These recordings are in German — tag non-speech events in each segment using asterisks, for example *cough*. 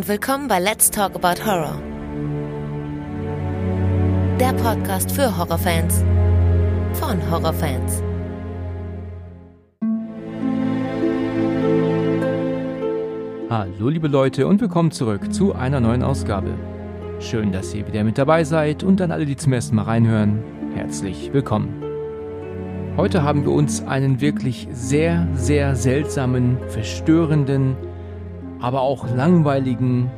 und willkommen bei Let's Talk About Horror. Der Podcast für Horrorfans von Horrorfans. Hallo liebe Leute und willkommen zurück zu einer neuen Ausgabe. Schön, dass ihr wieder mit dabei seid und an alle, die zum ersten Mal reinhören, herzlich willkommen. Heute haben wir uns einen wirklich sehr, sehr seltsamen, verstörenden, aber auch langweiligen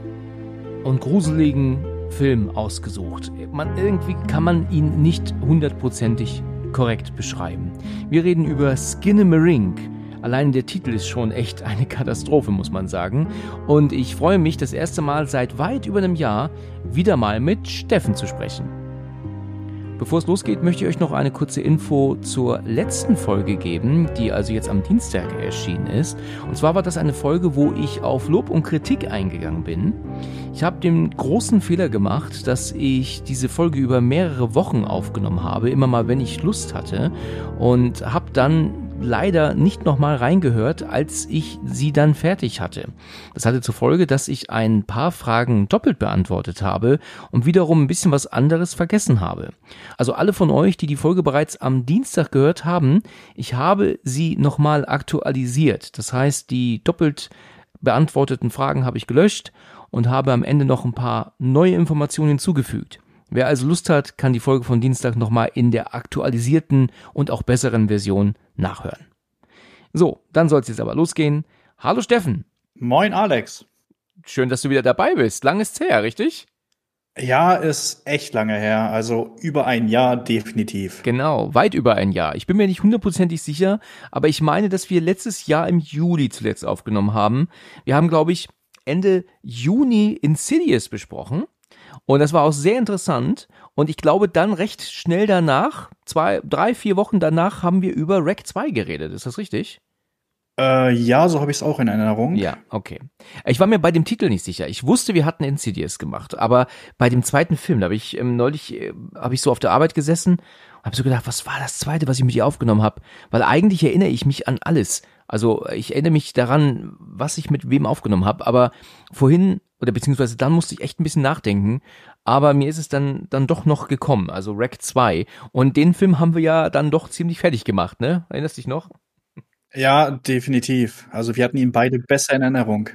und gruseligen Film ausgesucht. Man, irgendwie kann man ihn nicht hundertprozentig korrekt beschreiben. Wir reden über Skinnamarink. Allein der Titel ist schon echt eine Katastrophe, muss man sagen. Und ich freue mich, das erste Mal seit weit über einem Jahr wieder mal mit Steffen zu sprechen. Bevor es losgeht, möchte ich euch noch eine kurze Info zur letzten Folge geben, die also jetzt am Dienstag erschienen ist. Und zwar war das eine Folge, wo ich auf Lob und Kritik eingegangen bin. Ich habe den großen Fehler gemacht, dass ich diese Folge über mehrere Wochen aufgenommen habe, immer mal, wenn ich Lust hatte, und habe dann leider nicht nochmal reingehört, als ich sie dann fertig hatte. Das hatte zur Folge, dass ich ein paar Fragen doppelt beantwortet habe und wiederum ein bisschen was anderes vergessen habe. Also alle von euch, die die Folge bereits am Dienstag gehört haben, ich habe sie nochmal aktualisiert. Das heißt, die doppelt beantworteten Fragen habe ich gelöscht und habe am Ende noch ein paar neue Informationen hinzugefügt. Wer also Lust hat, kann die Folge von Dienstag nochmal in der aktualisierten und auch besseren Version nachhören. So, dann soll es jetzt aber losgehen. Hallo Steffen. Moin Alex. Schön, dass du wieder dabei bist. Lang ist's her, richtig? Ja, ist echt lange her. Also über ein Jahr definitiv. Genau, weit über ein Jahr. Ich bin mir nicht hundertprozentig sicher, aber ich meine, dass wir letztes Jahr im Juli zuletzt aufgenommen haben. Wir haben, glaube ich, Ende Juni Insidious besprochen. Und das war auch sehr interessant. Und ich glaube, dann recht schnell danach, zwei, drei, vier Wochen danach, haben wir über Rack 2 geredet. Ist das richtig? Äh, ja, so habe ich es auch in Erinnerung. Ja, okay. Ich war mir bei dem Titel nicht sicher. Ich wusste, wir hatten Insidious gemacht, aber bei dem zweiten Film, da habe ich ähm, neulich, äh, habe ich so auf der Arbeit gesessen und habe so gedacht, was war das zweite, was ich mit dir aufgenommen habe? Weil eigentlich erinnere ich mich an alles. Also ich erinnere mich daran, was ich mit wem aufgenommen habe, aber vorhin oder beziehungsweise dann musste ich echt ein bisschen nachdenken, aber mir ist es dann dann doch noch gekommen, also Rack 2 und den Film haben wir ja dann doch ziemlich fertig gemacht, ne? Erinnerst dich noch? Ja, definitiv. Also wir hatten ihn beide besser in Erinnerung.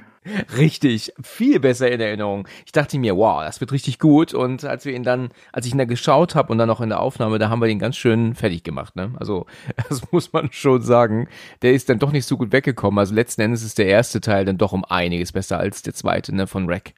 Richtig, viel besser in Erinnerung. Ich dachte mir, wow, das wird richtig gut. Und als wir ihn dann, als ich ihn da geschaut habe und dann auch in der Aufnahme, da haben wir ihn ganz schön fertig gemacht. Ne? Also *laughs* das muss man schon sagen. Der ist dann doch nicht so gut weggekommen. Also letzten Endes ist der erste Teil dann doch um einiges besser als der zweite ne, von Rack.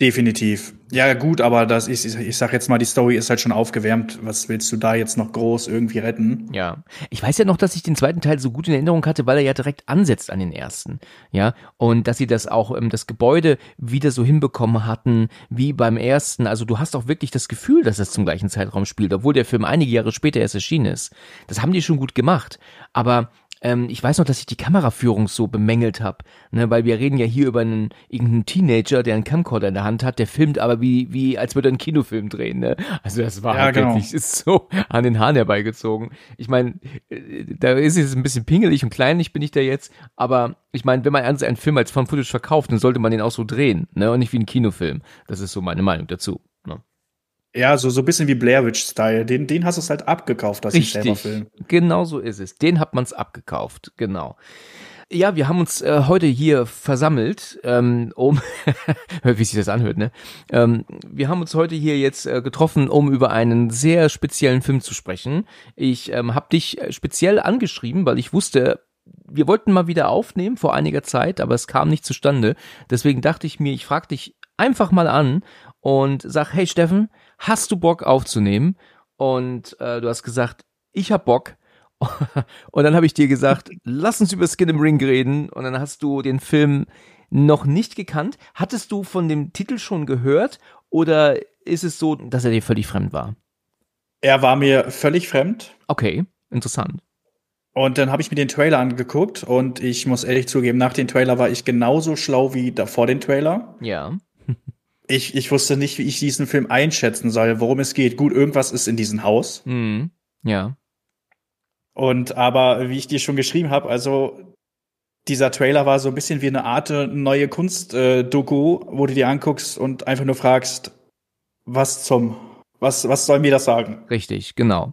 Definitiv. Ja, gut, aber das ist, ich, sag jetzt mal, die Story ist halt schon aufgewärmt. Was willst du da jetzt noch groß irgendwie retten? Ja. Ich weiß ja noch, dass ich den zweiten Teil so gut in Erinnerung hatte, weil er ja direkt ansetzt an den ersten. Ja. Und dass sie das auch, ähm, das Gebäude wieder so hinbekommen hatten, wie beim ersten. Also du hast auch wirklich das Gefühl, dass es zum gleichen Zeitraum spielt, obwohl der Film einige Jahre später erst erschienen ist. Das haben die schon gut gemacht. Aber ähm, ich weiß noch, dass ich die Kameraführung so bemängelt habe, ne, weil wir reden ja hier über einen irgendeinen Teenager, der einen Camcorder in der Hand hat, der filmt aber wie wie als würde er einen Kinofilm drehen, ne? Also das war Ja, halt genau. wirklich ist *laughs* so an den Haaren herbeigezogen. Ich meine, da ist es ein bisschen pingelig und kleinlich bin ich da jetzt, aber ich meine, wenn man einen Film als Found Footage verkauft, dann sollte man den auch so drehen, ne, und nicht wie ein Kinofilm. Das ist so meine Meinung dazu. Ne? Ja, so, so ein bisschen wie Blair Witch-Style. Den, den hast du es halt abgekauft, dass ich selber Richtig, film. genau so ist es. Den hat man's abgekauft, genau. Ja, wir haben uns äh, heute hier versammelt, ähm, um, *laughs* wie sich das anhört, ne? Ähm, wir haben uns heute hier jetzt äh, getroffen, um über einen sehr speziellen Film zu sprechen. Ich ähm, habe dich äh, speziell angeschrieben, weil ich wusste, wir wollten mal wieder aufnehmen vor einiger Zeit, aber es kam nicht zustande. Deswegen dachte ich mir, ich frage dich einfach mal an und sag, hey Steffen, hast du Bock aufzunehmen? Und äh, du hast gesagt, ich hab Bock. *laughs* Und dann habe ich dir gesagt, lass uns über Skin im Ring reden. Und dann hast du den Film noch nicht gekannt. Hattest du von dem Titel schon gehört? Oder ist es so, dass er dir völlig fremd war? Er war mir völlig fremd. Okay, interessant. Und dann habe ich mir den Trailer angeguckt und ich muss ehrlich zugeben, nach dem Trailer war ich genauso schlau wie davor den Trailer. Ja. Ich, ich wusste nicht, wie ich diesen Film einschätzen soll, worum es geht. Gut, irgendwas ist in diesem Haus. Mhm. Ja. Und aber wie ich dir schon geschrieben habe, also dieser Trailer war so ein bisschen wie eine Art äh, neue Kunst-Doku, äh, wo du dir anguckst und einfach nur fragst, was zum, was, was soll mir das sagen? Richtig, genau.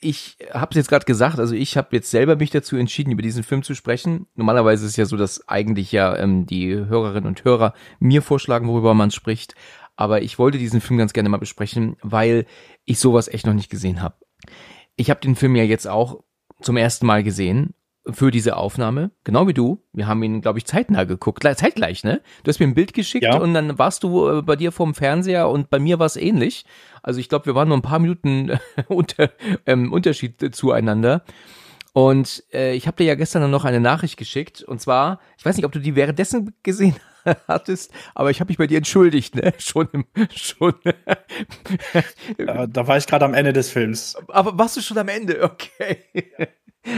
Ich habe es jetzt gerade gesagt, also ich habe jetzt selber mich dazu entschieden, über diesen Film zu sprechen. Normalerweise ist es ja so, dass eigentlich ja ähm, die Hörerinnen und Hörer mir vorschlagen, worüber man spricht. Aber ich wollte diesen Film ganz gerne mal besprechen, weil ich sowas echt noch nicht gesehen habe. Ich habe den Film ja jetzt auch zum ersten Mal gesehen für diese Aufnahme, genau wie du. Wir haben ihn, glaube ich, zeitnah geguckt, zeitgleich, ne? Du hast mir ein Bild geschickt ja. und dann warst du äh, bei dir vorm Fernseher und bei mir war es ähnlich. Also ich glaube, wir waren nur ein paar Minuten *laughs* unter, ähm, Unterschied zueinander. Und äh, ich habe dir ja gestern dann noch eine Nachricht geschickt und zwar, ich weiß nicht, ob du die währenddessen *laughs* gesehen hattest, aber ich habe mich bei dir entschuldigt, ne? *laughs* Schon im, schon. ja, da war ich gerade am Ende des Films. Aber warst du schon am Ende? Okay.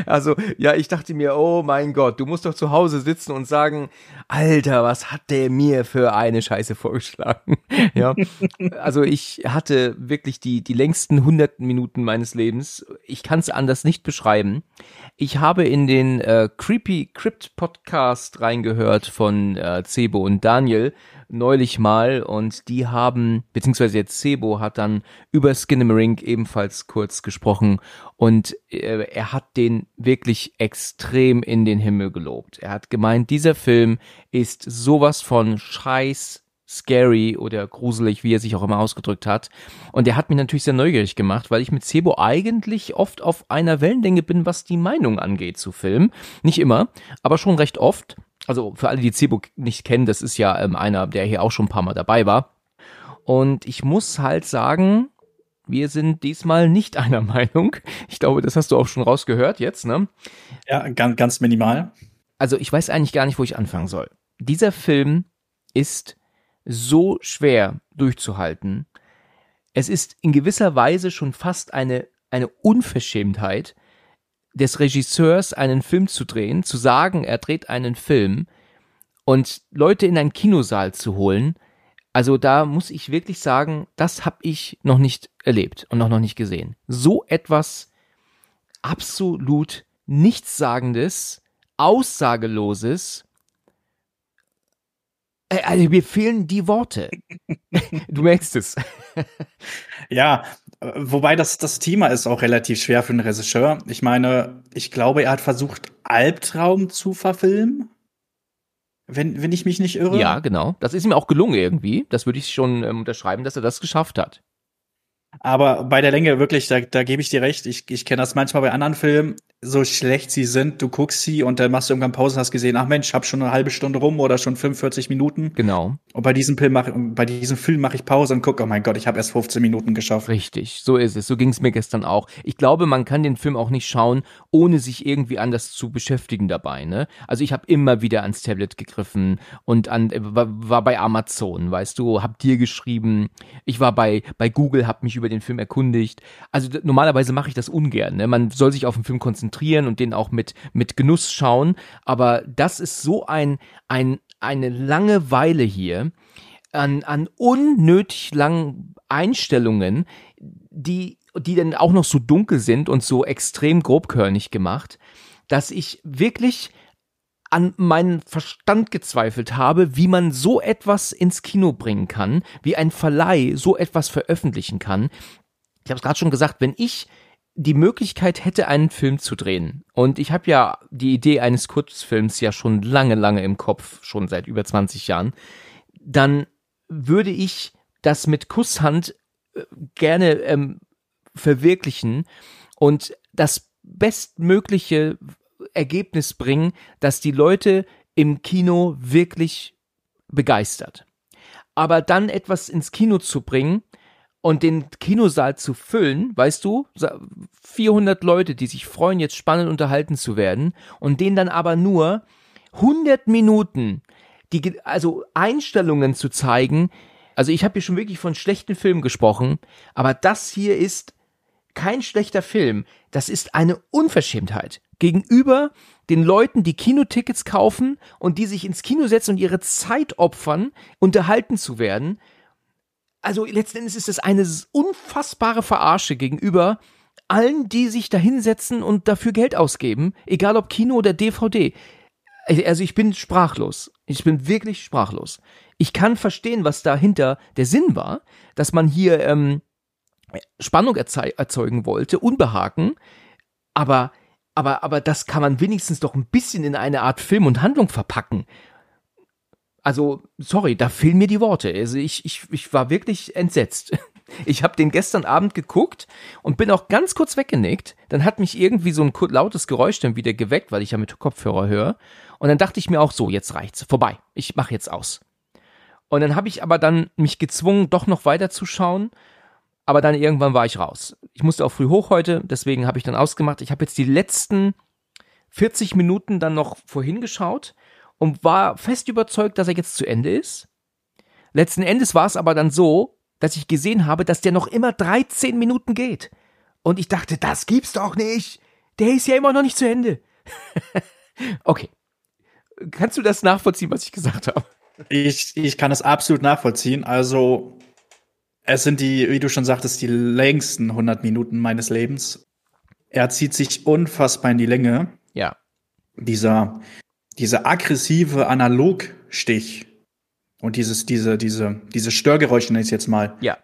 Also, ja, ich dachte mir, oh mein Gott, du musst doch zu Hause sitzen und sagen, Alter, was hat der mir für eine Scheiße vorgeschlagen? *laughs* ja. Also, ich hatte wirklich die, die längsten hunderten Minuten meines Lebens. Ich kann es anders nicht beschreiben. Ich habe in den äh, Creepy Crypt Podcast reingehört von äh, Cebo und Daniel neulich mal und die haben, beziehungsweise jetzt Sebo hat dann über Skinamarink ebenfalls kurz gesprochen und äh, er hat den wirklich extrem in den Himmel gelobt. Er hat gemeint, dieser Film ist sowas von scheiß scary oder gruselig, wie er sich auch immer ausgedrückt hat. Und er hat mich natürlich sehr neugierig gemacht, weil ich mit Sebo eigentlich oft auf einer Wellenlänge bin, was die Meinung angeht zu Filmen. Nicht immer, aber schon recht oft also für alle, die Cebo nicht kennen, das ist ja ähm, einer, der hier auch schon ein paar Mal dabei war. Und ich muss halt sagen, wir sind diesmal nicht *laughs* einer Meinung. Ich glaube, das hast du auch schon rausgehört jetzt, ne? Ja, ganz, ganz minimal. Also ich weiß eigentlich gar nicht, wo ich anfangen soll. Dieser Film ist so schwer durchzuhalten. Es ist in gewisser Weise schon fast eine, eine Unverschämtheit, des Regisseurs einen Film zu drehen, zu sagen, er dreht einen Film und Leute in einen Kinosaal zu holen, also da muss ich wirklich sagen, das habe ich noch nicht erlebt und auch noch nicht gesehen. So etwas absolut nichtssagendes, aussageloses. Äh, also mir fehlen die Worte. *laughs* du merkst es. ja, Wobei das, das Thema ist auch relativ schwer für einen Regisseur. Ich meine, ich glaube, er hat versucht, Albtraum zu verfilmen. Wenn, wenn ich mich nicht irre. Ja, genau. Das ist ihm auch gelungen irgendwie. Das würde ich schon ähm, unterschreiben, dass er das geschafft hat. Aber bei der Länge wirklich, da, da gebe ich dir recht. Ich, ich kenne das manchmal bei anderen Filmen, so schlecht sie sind, du guckst sie und dann machst du irgendwann Pause und hast gesehen, ach Mensch, hab schon eine halbe Stunde rum oder schon 45 Minuten. Genau. Und bei diesem Film mache bei diesem Film mache ich Pause und gucke, oh mein Gott, ich habe erst 15 Minuten geschafft. Richtig, so ist es. So ging es mir gestern auch. Ich glaube, man kann den Film auch nicht schauen, ohne sich irgendwie anders zu beschäftigen dabei. Ne? Also ich habe immer wieder ans Tablet gegriffen und an war, war bei Amazon, weißt du, hab dir geschrieben. Ich war bei bei Google, hab mich über den Film erkundigt. Also normalerweise mache ich das ungern. Ne? Man soll sich auf den Film konzentrieren und den auch mit, mit Genuss schauen. Aber das ist so ein, ein, eine Langeweile hier an, an unnötig langen Einstellungen, die, die dann auch noch so dunkel sind und so extrem grobkörnig gemacht, dass ich wirklich an meinen Verstand gezweifelt habe, wie man so etwas ins Kino bringen kann, wie ein Verleih so etwas veröffentlichen kann. Ich habe es gerade schon gesagt, wenn ich die Möglichkeit hätte, einen Film zu drehen, und ich habe ja die Idee eines Kurzfilms ja schon lange, lange im Kopf, schon seit über 20 Jahren, dann würde ich das mit Kusshand äh, gerne ähm, verwirklichen und das bestmögliche Ergebnis bringen, dass die Leute im Kino wirklich begeistert. Aber dann etwas ins Kino zu bringen, und den Kinosaal zu füllen, weißt du, 400 Leute, die sich freuen, jetzt spannend unterhalten zu werden und denen dann aber nur 100 Minuten, die, also Einstellungen zu zeigen. Also ich habe hier schon wirklich von schlechten Filmen gesprochen, aber das hier ist kein schlechter Film. Das ist eine Unverschämtheit gegenüber den Leuten, die Kinotickets kaufen und die sich ins Kino setzen und ihre Zeit opfern, unterhalten zu werden also letzten Endes ist es eine unfassbare Verarsche gegenüber allen, die sich da hinsetzen und dafür Geld ausgeben, egal ob Kino oder DVD. Also ich bin sprachlos. Ich bin wirklich sprachlos. Ich kann verstehen, was dahinter der Sinn war, dass man hier ähm, Spannung erzeugen wollte, Unbehagen, aber aber, aber das kann man wenigstens doch ein bisschen in eine Art Film und Handlung verpacken. Also, sorry, da fehlen mir die Worte. Also ich, ich, ich war wirklich entsetzt. *laughs* Ich habe den gestern Abend geguckt und bin auch ganz kurz weggenickt. Dann hat mich irgendwie so ein lautes Geräusch dann wieder geweckt, weil ich ja mit Kopfhörer höre. Und dann dachte ich mir auch so, jetzt reicht's, vorbei. Ich mache jetzt aus. Und dann habe ich aber dann mich gezwungen, doch noch weiter zu schauen aber dann irgendwann war ich raus. Ich musste auch früh hoch heute, deswegen habe ich dann ausgemacht. Ich habe jetzt die letzten 40 Minuten dann noch vorhin geschaut und war fest überzeugt, dass er jetzt zu Ende ist. Letzten Endes war es aber dann so, dass ich gesehen habe, dass der noch immer 13 Minuten geht. Und ich dachte, das gibt's doch nicht. Der ist ja immer noch nicht zu Ende. *laughs* okay. Kannst du das nachvollziehen, was ich gesagt habe? Ich, ich kann es absolut nachvollziehen. Also, es sind die, wie du schon sagtest, die längsten 100 Minuten meines Lebens. Er zieht sich unfassbar in die Länge. Ja. Dieser, dieser aggressive Analogstich und dieses, diese, diese, diese Störgeräusche, nenne ich jetzt mal. Ja.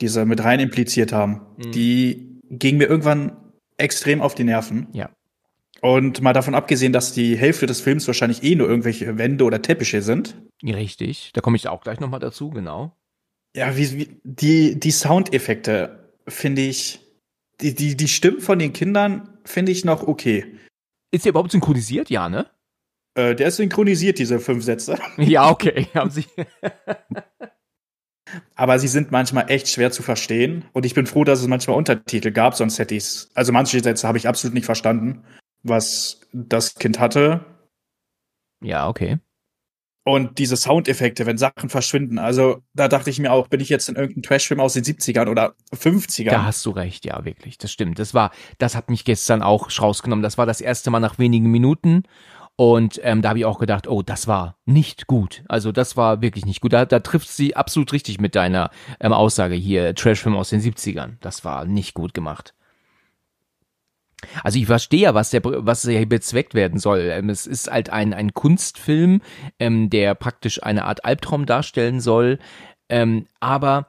Diese mit rein impliziert haben, mhm. die gingen mir irgendwann extrem auf die Nerven. Ja. Und mal davon abgesehen, dass die Hälfte des Films wahrscheinlich eh nur irgendwelche Wände oder Teppiche sind. Richtig, da komme ich auch gleich nochmal dazu, genau. Ja, wie, wie die, die Soundeffekte finde ich, die, die, die Stimmen von den Kindern finde ich noch okay. Ist der überhaupt synchronisiert? Ja, ne? Äh, der ist synchronisiert, diese fünf Sätze. *laughs* Ja, okay. *laughs* Haben sie. *laughs* Aber sie sind manchmal echt schwer zu verstehen. Und ich bin froh, dass es manchmal Untertitel gab, sonst hätte ich es. Also manche Sätze habe ich absolut nicht verstanden, was das Kind hatte. Ja, okay. Und diese Soundeffekte, wenn Sachen verschwinden. Also da dachte ich mir auch, bin ich jetzt in irgendeinem Trashfilm aus den 70ern oder 50ern? Da hast du recht, ja, wirklich. Das stimmt. Das war, das hat mich gestern auch rausgenommen. Das war das erste Mal nach wenigen Minuten. Und ähm, da habe ich auch gedacht, oh, das war nicht gut. Also das war wirklich nicht gut. Da, da trifft sie absolut richtig mit deiner ähm, Aussage hier, Trashfilm aus den 70ern. Das war nicht gut gemacht. Also ich verstehe ja, was der, was hier bezweckt werden soll. Ähm, es ist halt ein, ein Kunstfilm, ähm, der praktisch eine Art Albtraum darstellen soll. Ähm, aber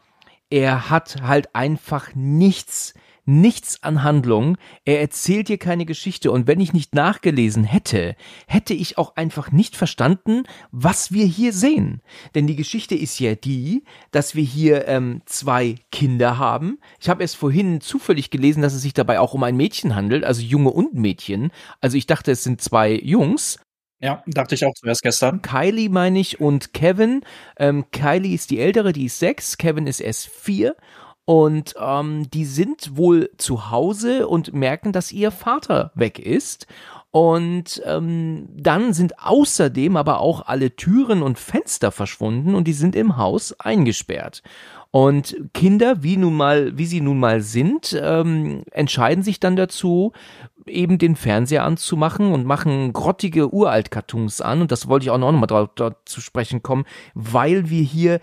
er hat halt einfach nichts nichts an Handlung, er erzählt dir keine Geschichte und wenn ich nicht nachgelesen hätte, hätte ich auch einfach nicht verstanden, was wir hier sehen. Denn die Geschichte ist ja die, dass wir hier ähm, zwei Kinder haben. Ich habe erst vorhin zufällig gelesen, dass es sich dabei auch um ein Mädchen handelt, also Junge und Mädchen. Also ich dachte, es sind zwei Jungs, ja, dachte ich auch zuerst gestern. Kylie meine ich und Kevin. Ähm, Kylie ist die ältere, die ist sechs, Kevin ist erst vier und ähm, die sind wohl zu Hause und merken, dass ihr Vater weg ist. Und ähm, dann sind außerdem aber auch alle Türen und Fenster verschwunden und die sind im Haus eingesperrt. Und Kinder, wie nun mal, wie sie nun mal sind, ähm, entscheiden sich dann dazu, eben den Fernseher anzumachen und machen grottige Uralt-Cartoons an. Und das wollte ich auch noch mal dort zu sprechen kommen, weil wir hier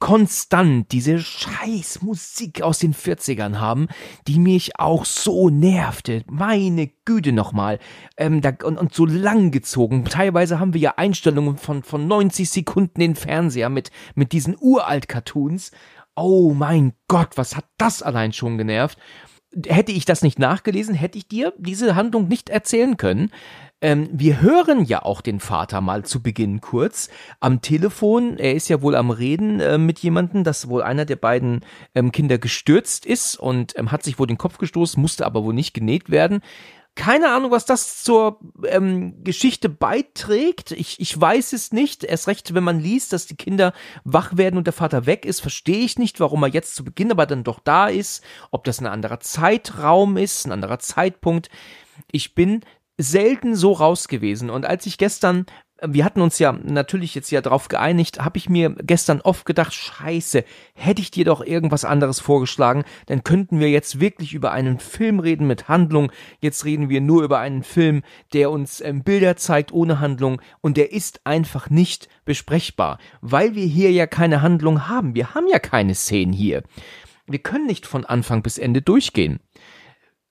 konstant diese scheiß Musik aus den 40ern haben, die mich auch so nervte. Meine Güte nochmal. Ähm, da, und, und so lang gezogen. Teilweise haben wir ja Einstellungen von, von 90 Sekunden in Fernseher mit, mit diesen Uralt-Cartoons. Oh mein Gott, was hat das allein schon genervt? Hätte ich das nicht nachgelesen, hätte ich dir diese Handlung nicht erzählen können. Ähm, wir hören ja auch den Vater mal zu Beginn kurz am Telefon. Er ist ja wohl am Reden äh, mit jemandem, dass wohl einer der beiden ähm, Kinder gestürzt ist und ähm, hat sich wohl den Kopf gestoßen, musste aber wohl nicht genäht werden. Keine Ahnung, was das zur ähm, Geschichte beiträgt. Ich, ich weiß es nicht. Erst recht, wenn man liest, dass die Kinder wach werden und der Vater weg ist, verstehe ich nicht, warum er jetzt zu Beginn aber dann doch da ist. Ob das ein anderer Zeitraum ist, ein anderer Zeitpunkt. Ich bin selten so raus gewesen. Und als ich gestern, wir hatten uns ja natürlich jetzt ja drauf geeinigt, habe ich mir gestern oft gedacht, scheiße, hätte ich dir doch irgendwas anderes vorgeschlagen, dann könnten wir jetzt wirklich über einen Film reden mit Handlung. Jetzt reden wir nur über einen Film, der uns ähm, Bilder zeigt ohne Handlung und der ist einfach nicht besprechbar, weil wir hier ja keine Handlung haben. Wir haben ja keine Szenen hier. Wir können nicht von Anfang bis Ende durchgehen.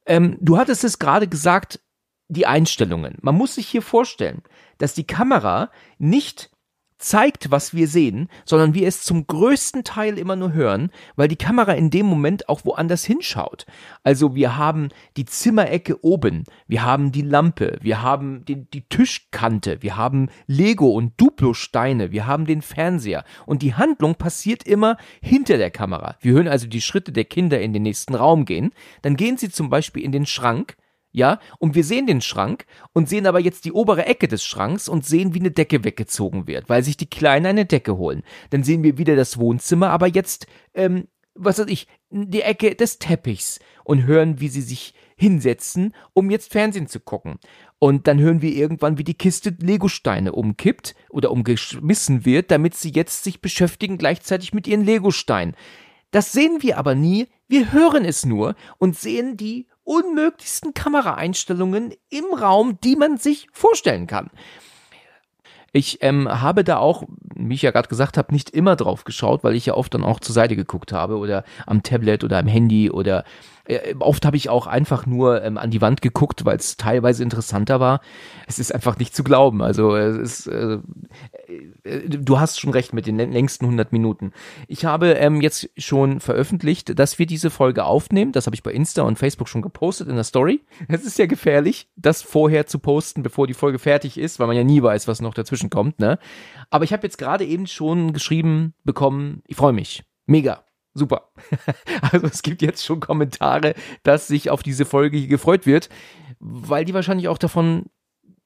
Ähm, du hattest es gerade gesagt, die Einstellungen. Man muss sich hier vorstellen, dass die Kamera nicht zeigt, was wir sehen, sondern wir es zum größten Teil immer nur hören, weil die Kamera in dem Moment auch woanders hinschaut. Also wir haben die Zimmerecke oben, wir haben die Lampe, wir haben die, die Tischkante, wir haben Lego und Duplo-Steine, wir haben den Fernseher und die Handlung passiert immer hinter der Kamera. Wir hören also die Schritte der Kinder in den nächsten Raum gehen, dann gehen sie zum Beispiel in den Schrank, ja, und wir sehen den Schrank und sehen aber jetzt die obere Ecke des Schranks und sehen, wie eine Decke weggezogen wird, weil sich die Kleinen eine Decke holen. Dann sehen wir wieder das Wohnzimmer, aber jetzt, ähm, was weiß ich, die Ecke des Teppichs und hören, wie sie sich hinsetzen, um jetzt Fernsehen zu gucken. Und dann hören wir irgendwann, wie die Kiste Legosteine umkippt oder umgeschmissen wird, damit sie jetzt sich beschäftigen gleichzeitig mit ihren Legosteinen. Das sehen wir aber nie, wir hören es nur und sehen die unmöglichsten Kameraeinstellungen im Raum, die man sich vorstellen kann. Ich ähm, habe da auch, wie ich ja gerade gesagt habe, nicht immer drauf geschaut, weil ich ja oft dann auch zur Seite geguckt habe oder am Tablet oder am Handy oder äh, oft habe ich auch einfach nur ähm, an die Wand geguckt, weil es teilweise interessanter war. Es ist einfach nicht zu glauben. Also es ist, äh, äh, du hast schon recht mit den längsten 100 Minuten. Ich habe ähm, jetzt schon veröffentlicht, dass wir diese Folge aufnehmen. Das habe ich bei Insta und Facebook schon gepostet in der Story. Es ist ja gefährlich, das vorher zu posten, bevor die Folge fertig ist, weil man ja nie weiß, was noch dazwischen kommt. Ne? Aber ich habe jetzt gerade eben schon geschrieben bekommen, ich freue mich. Mega. Super. *laughs* Also es gibt jetzt schon Kommentare, dass sich auf diese Folge hier gefreut wird, weil die wahrscheinlich auch davon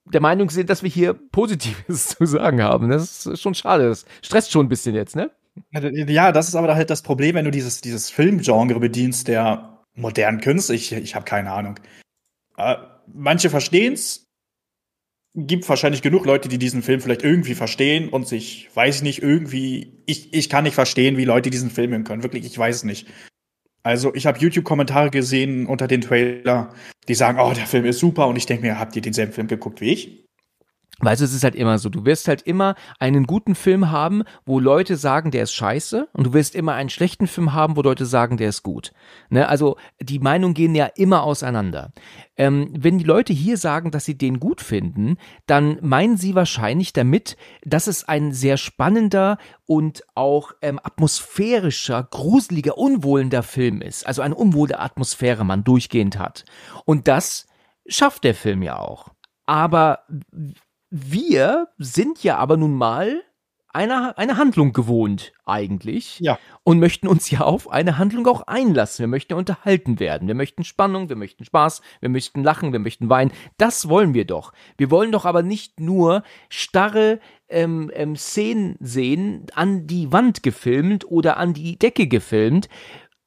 der Meinung sind, dass wir hier Positives *laughs* zu sagen haben. Das ist schon schade. Das stresst schon ein bisschen jetzt, ne? Ja, das ist aber halt das Problem, wenn du dieses, dieses Filmgenre bedienst, der modernen Künste. Ich, ich habe keine Ahnung. Äh, manche verstehen's, gibt wahrscheinlich genug Leute, die diesen Film vielleicht irgendwie verstehen und sich, weiß ich nicht, irgendwie, ich, ich kann nicht verstehen, wie Leute diesen Film hören können. Wirklich, ich weiß nicht. Also ich habe YouTube-Kommentare gesehen unter den Trailer, die sagen, oh, der Film ist super und ich denke mir, habt ihr denselben Film geguckt wie ich? Du, es ist halt immer so. Du wirst halt immer einen guten Film haben, wo Leute sagen, der ist scheiße, und du wirst immer einen schlechten Film haben, wo Leute sagen, der ist gut. Ne? Also die Meinungen gehen ja immer auseinander. Ähm, wenn die Leute hier sagen, dass sie den gut finden, dann meinen sie wahrscheinlich damit, dass es ein sehr spannender und auch ähm, atmosphärischer, gruseliger, unwohlender Film ist. Also eine unwohle Atmosphäre man durchgehend hat. Und das schafft der Film ja auch. Aber wir sind ja aber nun mal eine, eine Handlung gewohnt, eigentlich. Ja. Und möchten uns ja auf eine Handlung auch einlassen. Wir möchten ja unterhalten werden. Wir möchten Spannung, wir möchten Spaß, wir möchten lachen, wir möchten weinen. Das wollen wir doch. Wir wollen doch aber nicht nur starre ähm, ähm, Szenen sehen, an die Wand gefilmt oder an die Decke gefilmt,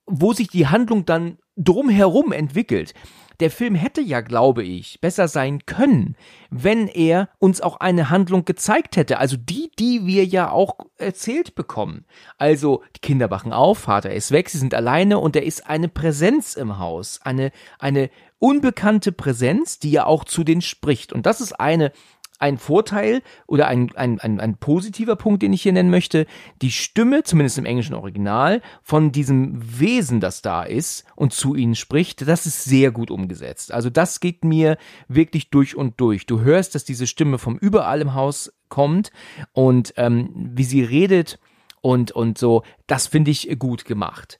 wo sich die Handlung dann drumherum entwickelt der Film hätte ja, glaube ich, besser sein können, wenn er uns auch eine Handlung gezeigt hätte. Also die, die wir ja auch erzählt bekommen. Also, die Kinder wachen auf, Vater ist weg, sie sind alleine und er ist eine Präsenz im Haus. Eine, eine unbekannte Präsenz, die ja auch zu denen spricht. Und das ist eine ein Vorteil oder ein, ein, ein, ein positiver Punkt, den ich hier nennen möchte. Die Stimme, zumindest im englischen Original, von diesem Wesen, das da ist und zu ihnen spricht, das ist sehr gut umgesetzt. Also das geht mir wirklich durch und durch. Du hörst, dass diese Stimme vom überall im Haus kommt und ähm, wie sie redet und, und so, das finde ich gut gemacht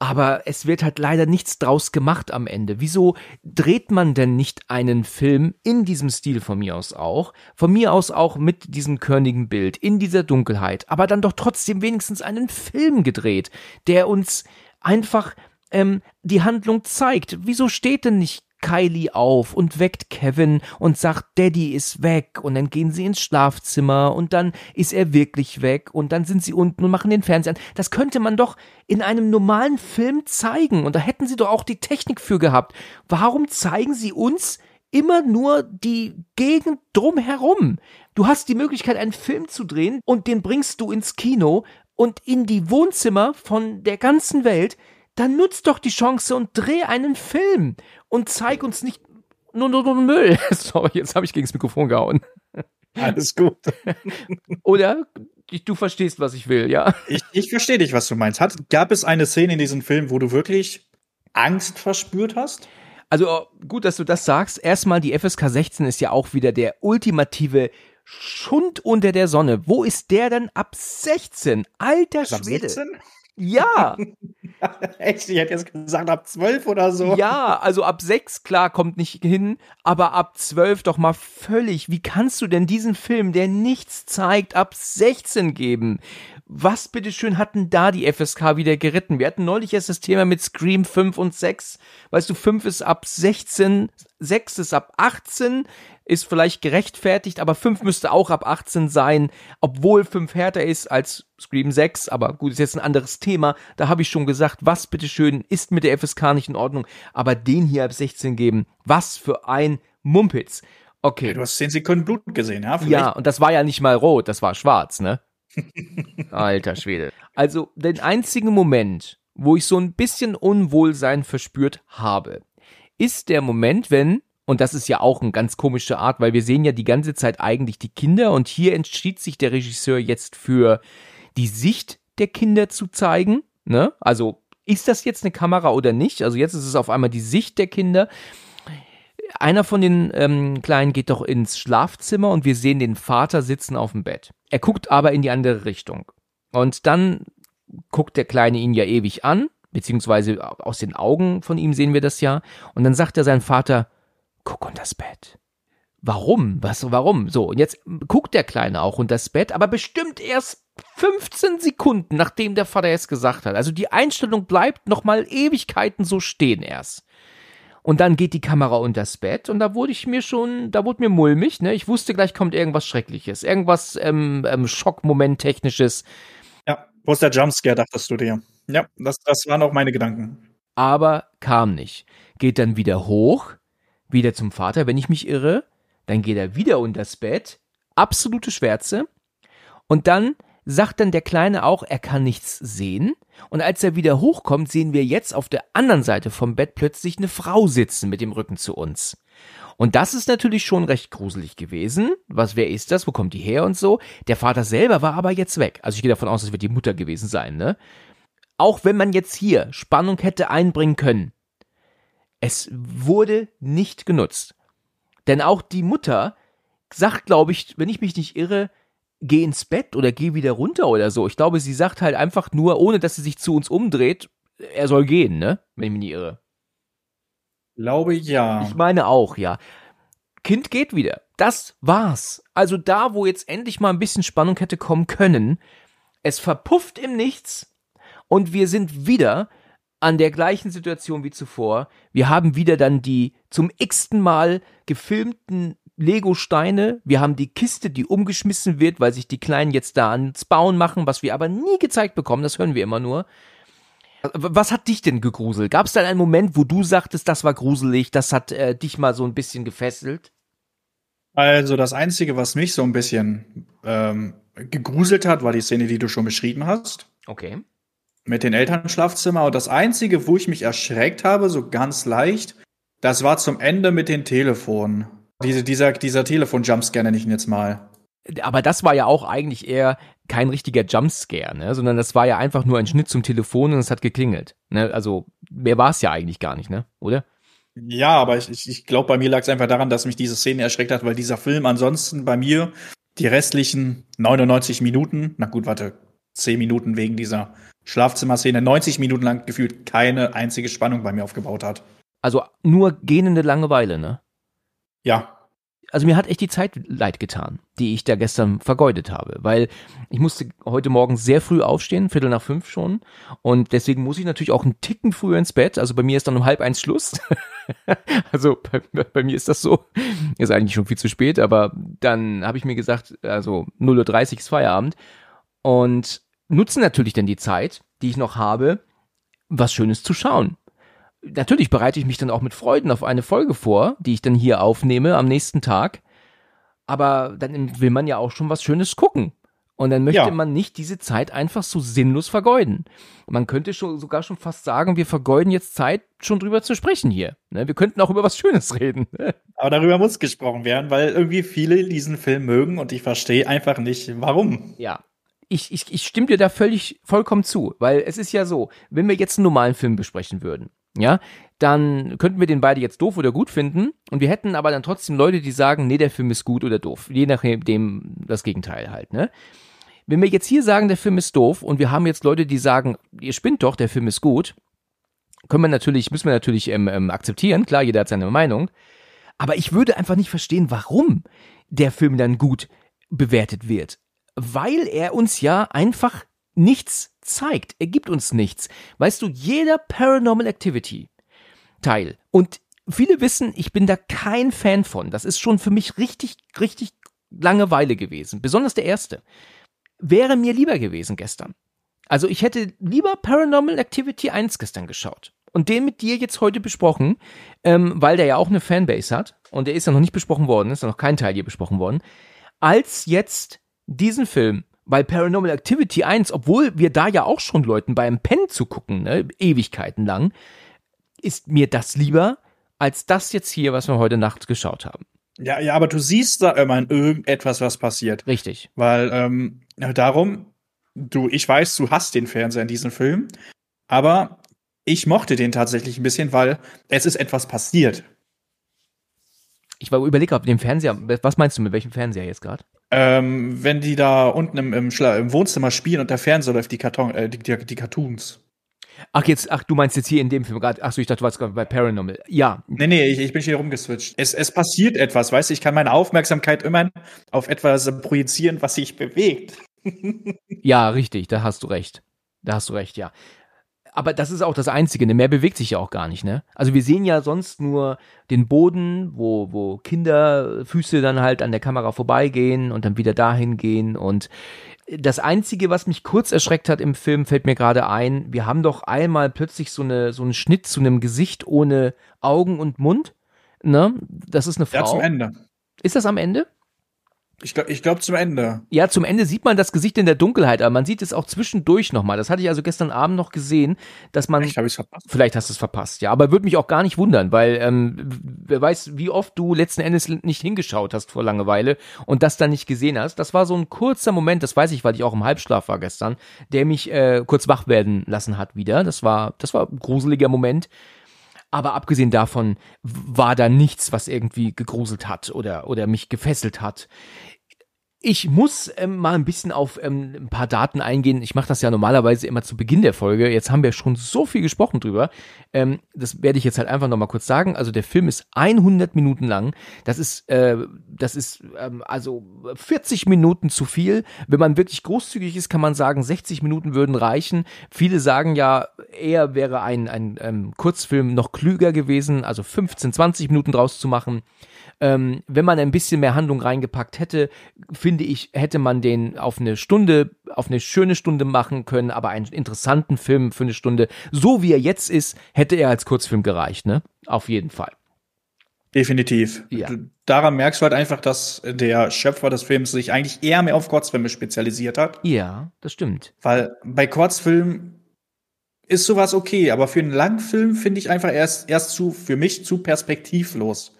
aber es wird halt leider nichts draus gemacht am Ende. Wieso dreht man denn nicht einen Film in diesem Stil von mir aus auch, von mir aus auch mit diesem körnigen Bild, in dieser Dunkelheit, aber dann doch trotzdem wenigstens einen Film gedreht, der uns einfach ähm, die Handlung zeigt. Wieso steht denn nicht Kylie auf und weckt Kevin und sagt, Daddy ist weg. Und dann gehen sie ins Schlafzimmer und dann ist er wirklich weg und dann sind sie unten und machen den Fernseher an. Das könnte man doch in einem normalen Film zeigen und da hätten sie doch auch die Technik für gehabt. Warum zeigen sie uns immer nur die Gegend drumherum? Du hast die Möglichkeit, einen Film zu drehen und den bringst du ins Kino und in die Wohnzimmer von der ganzen Welt dann nutz doch die Chance und dreh einen Film und zeig uns nicht nur, nur, nur Müll. *laughs* Sorry, jetzt habe ich gegen das Mikrofon gehauen. Alles gut. *laughs* Oder du verstehst, was ich will, ja? Ich, ich verstehe dich, was du meinst. Hat, gab es eine Szene in diesem Film, wo du wirklich Angst verspürt hast? Also gut, dass du das sagst. Erstmal, die FSK 16 ist ja auch wieder der ultimative Schund unter der Sonne. Wo ist der denn ab 16? Alter Schwede. 16? Ja. *laughs* *laughs* Echt? Ich hätte jetzt gesagt ab 12 oder so. Ja, also ab 6, klar, kommt nicht hin, aber ab 12 doch mal völlig. Wie kannst du denn diesen Film, der nichts zeigt, ab 16 geben? Was bitteschön hatten da die FSK wieder geritten? Wir hatten neulich erst das Thema mit Scream 5 und 6. Weißt du, 5 ist ab 16, 6 ist ab 18, ist vielleicht gerechtfertigt, aber 5 müsste auch ab 18 sein, obwohl 5 härter ist als Scream 6, aber gut, ist jetzt ein anderes Thema. Da habe ich schon gesagt, was bitteschön ist mit der FSK nicht in Ordnung, aber den hier ab 16 geben, was für ein Mumpitz. Okay. Ja, du hast 10 Sekunden Blut gesehen, ja? Vielleicht. Ja, und das war ja nicht mal rot, das war schwarz, ne? *laughs* Alter Schwede. Also, den einzigen Moment, wo ich so ein bisschen Unwohlsein verspürt habe, ist der Moment, wenn und das ist ja auch eine ganz komische Art, weil wir sehen ja die ganze Zeit eigentlich die Kinder und hier entschied sich der Regisseur jetzt für die Sicht der Kinder zu zeigen. Ne? Also ist das jetzt eine Kamera oder nicht? Also jetzt ist es auf einmal die Sicht der Kinder. Einer von den ähm, Kleinen geht doch ins Schlafzimmer und wir sehen den Vater sitzen auf dem Bett. Er guckt aber in die andere Richtung. Und dann guckt der Kleine ihn ja ewig an, beziehungsweise aus den Augen von ihm sehen wir das ja. Und dann sagt er sein Vater, guck unter das Bett. Warum? Was, warum? So, und jetzt guckt der Kleine auch unter das Bett, aber bestimmt erst 15 Sekunden, nachdem der Vater es gesagt hat. Also die Einstellung bleibt nochmal Ewigkeiten so stehen erst. Und dann geht die Kamera unter das Bett und da wurde ich mir schon, da wurde mir mulmig, ne? Ich wusste gleich kommt irgendwas Schreckliches, irgendwas ähm, ähm, Schockmoment technisches. Ja, wo ist der Jumpscare, dachtest du dir? Ja, das, das waren auch meine Gedanken. Aber kam nicht. Geht dann wieder hoch, wieder zum Vater, wenn ich mich irre. Dann geht er wieder unters Bett. Absolute Schwärze. Und dann sagt dann der Kleine auch, er kann nichts sehen. Und als er wieder hochkommt, sehen wir jetzt auf der anderen Seite vom Bett plötzlich eine Frau sitzen mit dem Rücken zu uns. Und das ist natürlich schon recht gruselig gewesen. Was, wer ist das? Wo kommt die her und so? Der Vater selber war aber jetzt weg. Also ich gehe davon aus, es wird die Mutter gewesen sein, ne? Auch wenn man jetzt hier Spannung hätte einbringen können, es wurde nicht genutzt. Denn auch die Mutter sagt, glaube ich, wenn ich mich nicht irre, geh ins Bett oder geh wieder runter oder so. Ich glaube, sie sagt halt einfach nur, ohne dass sie sich zu uns umdreht, er soll gehen, ne? Wenn ich mich nicht irre. Glaube ja. Ich meine auch, ja. Kind geht wieder. Das war's. Also da, wo jetzt endlich mal ein bisschen Spannung hätte kommen können, es verpufft im Nichts und wir sind wieder an der gleichen Situation wie zuvor. Wir haben wieder dann die zum x-ten Mal gefilmten Lego-Steine. Wir haben die Kiste, die umgeschmissen wird, weil sich die Kleinen jetzt da ans Bauen machen, was wir aber nie gezeigt bekommen. Das hören wir immer nur. Was hat dich denn gegruselt? Gab es dann einen Moment, wo du sagtest, das war gruselig, das hat äh, dich mal so ein bisschen gefesselt? Also das Einzige, was mich so ein bisschen ähm, gegruselt hat, war die Szene, die du schon beschrieben hast. Okay mit den Elternschlafzimmer. Und das Einzige, wo ich mich erschreckt habe, so ganz leicht, das war zum Ende mit den Telefonen. Diese, dieser, dieser Telefon-Jumpscare nenne ich ihn jetzt mal. Aber das war ja auch eigentlich eher kein richtiger Jumpscare, ne? sondern das war ja einfach nur ein Schnitt zum Telefon und es hat geklingelt. Ne? Also mehr war es ja eigentlich gar nicht, ne? oder? Ja, aber ich, ich, ich glaube, bei mir lag es einfach daran, dass mich diese Szene erschreckt hat, weil dieser Film ansonsten bei mir die restlichen 99 Minuten, na gut, warte, 10 Minuten wegen dieser Schlafzimmerszene 90 Minuten lang gefühlt keine einzige Spannung bei mir aufgebaut hat. Also nur gähnende Langeweile, ne? Ja. Also mir hat echt die Zeit leid getan, die ich da gestern vergeudet habe, weil ich musste heute Morgen sehr früh aufstehen, Viertel nach fünf schon, und deswegen muss ich natürlich auch einen Ticken früher ins Bett. Also bei mir ist dann um halb eins Schluss. *laughs* also bei, bei, mir ist das so. Ist eigentlich schon viel zu spät, aber dann habe ich mir gesagt, also 0.30 Uhr ist Feierabend. Und nutzen natürlich dann die Zeit, die ich noch habe, was Schönes zu schauen. Natürlich bereite ich mich dann auch mit Freuden auf eine Folge vor, die ich dann hier aufnehme am nächsten Tag. Aber dann will man ja auch schon was Schönes gucken. Und dann möchte ja. man nicht diese Zeit einfach so sinnlos vergeuden. Man könnte schon, sogar schon fast sagen, wir vergeuden jetzt Zeit, schon drüber zu sprechen hier. Ne? Wir könnten auch über was Schönes *laughs* reden. Aber darüber muss gesprochen werden, weil irgendwie viele diesen Film mögen und ich verstehe einfach nicht, warum. Ja, ich, ich, ich stimme dir da völlig vollkommen zu, weil es ist ja so, wenn wir jetzt einen normalen Film besprechen würden, ja, dann könnten wir den beide jetzt doof oder gut finden und wir hätten aber dann trotzdem Leute, die sagen, nee, der Film ist gut oder doof, je nachdem das Gegenteil halt, ne? Wenn wir jetzt hier sagen, der Film ist doof und wir haben jetzt Leute, die sagen, ihr spinnt doch, der Film ist gut, können wir natürlich, müssen wir natürlich ähm, ähm, akzeptieren, klar, jeder hat seine Meinung, aber ich würde einfach nicht verstehen, warum der Film dann gut bewertet wird. Weil er uns ja einfach nichts zeigt. Er gibt uns nichts. Weißt du, jeder Paranormal Activity Teil und viele wissen, ich bin da kein Fan von. Das ist schon für mich richtig, richtig Langeweile gewesen. Besonders der erste. Wäre mir lieber gewesen gestern. Also ich hätte lieber Paranormal Activity 1 gestern geschaut und den mit dir jetzt heute besprochen, ähm, weil der ja auch eine Fanbase hat und der ist ja noch nicht besprochen worden, ist ja noch kein Teil hier besprochen worden, als jetzt diesen Film, weil Paranormal Activity 1, obwohl wir da ja auch schon Leuten beim Pen zu gucken, ne, Ewigkeiten lang, ist mir das lieber als das jetzt hier, was wir heute Nacht geschaut haben. Ja, ja, aber du siehst da immer irgendetwas, was passiert. Richtig. Weil ähm, darum, du, ich weiß, du hast den Fernseher in diesem Film, aber ich mochte den tatsächlich ein bisschen, weil es ist etwas passiert. Ich überlege auf dem Fernseher. Was meinst du mit welchem Fernseher jetzt gerade? Ähm, wenn die da unten im, im, im, Wohnzimmer spielen und der Fernseher läuft die, Karton, äh, die, die, die, Cartoons. Ach, jetzt, ach, du meinst jetzt hier in dem Film gerade. Ach so, ich dachte, du warst gerade bei Paranormal. Ja. Nee, nee, ich, ich bin hier rumgeswitcht. Es, es passiert etwas, weißt du, ich kann meine Aufmerksamkeit immer auf etwas projizieren, was sich bewegt. *laughs* ja, richtig, da hast du recht. Da hast du recht, ja aber das ist auch das Einzige, ne? Mehr bewegt sich ja auch gar nicht, ne? Also wir sehen ja sonst nur den Boden, wo, wo Kinderfüße dann halt an der Kamera vorbeigehen und dann wieder dahin gehen. Und das Einzige, was mich kurz erschreckt hat im Film, fällt mir gerade ein, wir haben doch einmal plötzlich so, eine, so einen Schnitt zu einem Gesicht ohne Augen und Mund. Ne? Das ist eine Frau. Ja, zum Ende. Ist das am Ende? Ich glaube ich glaub zum Ende. Ja, zum Ende sieht man das Gesicht in der Dunkelheit, aber man sieht es auch zwischendurch nochmal. Das hatte ich also gestern Abend noch gesehen, dass man. Vielleicht habe ich verpasst. Vielleicht hast du es verpasst, ja. Aber würde mich auch gar nicht wundern, weil ähm, wer weiß, wie oft du letzten Endes nicht hingeschaut hast vor Langeweile und das dann nicht gesehen hast. Das war so ein kurzer Moment, das weiß ich, weil ich auch im Halbschlaf war gestern, der mich äh, kurz wach werden lassen hat wieder. Das war, das war ein gruseliger Moment. Aber abgesehen davon war da nichts, was irgendwie gegruselt hat oder, oder mich gefesselt hat. Ich muss ähm, mal ein bisschen auf ähm, ein paar Daten eingehen. Ich mache das ja normalerweise immer zu Beginn der Folge. Jetzt haben wir schon so viel gesprochen drüber. Ähm, das werde ich jetzt halt einfach noch mal kurz sagen. Also der Film ist 100 Minuten lang. Das ist, äh, das ist ähm, also 40 Minuten zu viel. Wenn man wirklich großzügig ist, kann man sagen, 60 Minuten würden reichen. Viele sagen ja, eher wäre ein, ein ähm, Kurzfilm noch klüger gewesen, also 15, 20 Minuten draus zu machen. Ähm, wenn man ein bisschen mehr Handlung reingepackt hätte, finde ich, hätte man den auf eine Stunde, auf eine schöne Stunde machen können, aber einen interessanten Film für eine Stunde, so wie er jetzt ist, hätte er als Kurzfilm gereicht, ne? Auf jeden Fall. Definitiv. Ja. Daran merkst du halt einfach, dass der Schöpfer des Films sich eigentlich eher mehr auf Kurzfilme spezialisiert hat. Ja, das stimmt. Weil bei Kurzfilmen ist sowas okay, aber für einen Langfilm finde ich einfach erst, erst zu, für mich zu perspektivlos.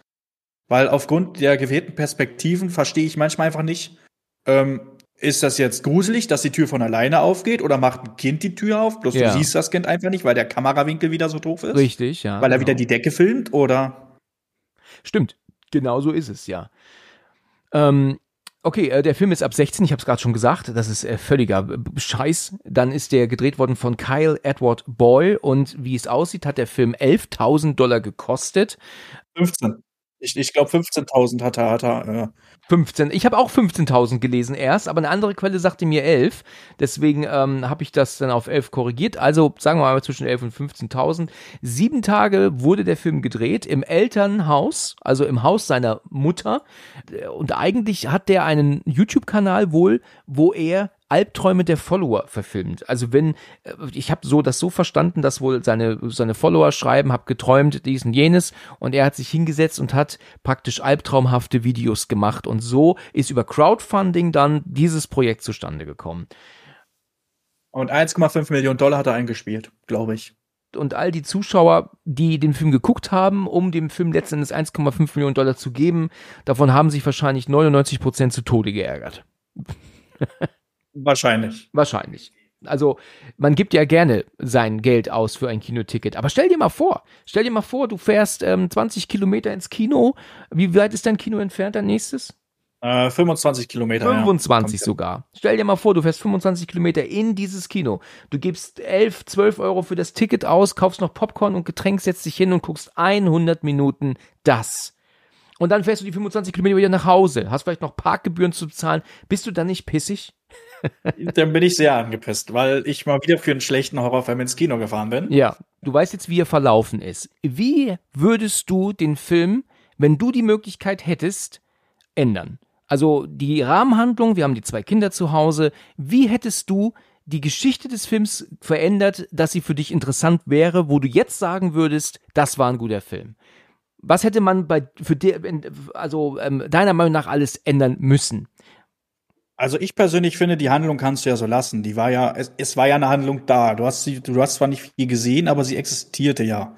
Weil aufgrund der gewählten Perspektiven verstehe ich manchmal einfach nicht, ähm, ist das jetzt gruselig, dass die Tür von alleine aufgeht oder macht ein Kind die Tür auf? Bloß ja. du siehst das Kind einfach nicht, weil der Kamerawinkel wieder so doof ist. Richtig, ja. Weil er genau. wieder die Decke filmt oder? Stimmt, genau so ist es, ja. Ähm, okay, äh, der Film ist ab 16, ich habe es gerade schon gesagt, das ist äh, völliger Scheiß. Dann ist der gedreht worden von Kyle Edward Boyle und wie es aussieht, hat der Film 11.000 Dollar gekostet. 15. Ich, ich glaube 15.000 hat er. Hat er äh. 15. Ich habe auch 15.000 gelesen erst, aber eine andere Quelle sagte mir 11. Deswegen ähm, habe ich das dann auf 11 korrigiert. Also sagen wir mal zwischen 11 und 15.000. Sieben Tage wurde der Film gedreht im Elternhaus, also im Haus seiner Mutter. Und eigentlich hat der einen YouTube-Kanal wohl, wo er Albträume der Follower verfilmt. Also wenn, äh, ich habe so das so verstanden, dass wohl seine, seine Follower schreiben, hab geträumt, dies und jenes und er hat sich hingesetzt und hat praktisch albtraumhafte Videos gemacht und so ist über Crowdfunding dann dieses Projekt zustande gekommen. Und 1,5 Millionen Dollar hat er eingespielt, glaube ich. Und all die Zuschauer, die den Film geguckt haben, um dem Film letztendlich 1,5 Millionen Dollar zu geben, davon haben sich wahrscheinlich 99 Prozent zu Tode geärgert. Wahrscheinlich. Wahrscheinlich. Also man gibt ja gerne sein Geld aus für ein Kinoticket. Aber stell dir mal vor, stell dir mal vor, du fährst ähm, 20 Kilometer ins Kino. Wie weit ist dein Kino entfernt, dein nächstes? Äh, 25 Kilometer. 25 ja. sogar. Stell dir mal vor, du fährst 25 Kilometer in dieses Kino. Du gibst 11, 12 Euro für das Ticket aus, kaufst noch Popcorn und Getränk, setzt dich hin und guckst 100 Minuten das. Und dann fährst du die 25 Kilometer wieder nach Hause. Hast vielleicht noch Parkgebühren zu bezahlen. Bist du dann nicht pissig? Dann bin ich sehr angepisst, weil ich mal wieder für einen schlechten Horrorfilm ins Kino gefahren bin. Ja, du weißt jetzt, wie er verlaufen ist. Wie würdest du den Film, wenn du die Möglichkeit hättest, ändern? Also die Rahmenhandlung, wir haben die zwei Kinder zu Hause. Wie hättest du die Geschichte des Films verändert, dass sie für dich interessant wäre, wo du jetzt sagen würdest, das war ein guter Film? Was hätte man bei für dir, also ähm, deiner Meinung nach alles ändern müssen? Also ich persönlich finde, die Handlung kannst du ja so lassen. Die war ja, es, es war ja eine Handlung da. Du hast sie, du hast zwar nicht viel gesehen, aber sie existierte ja.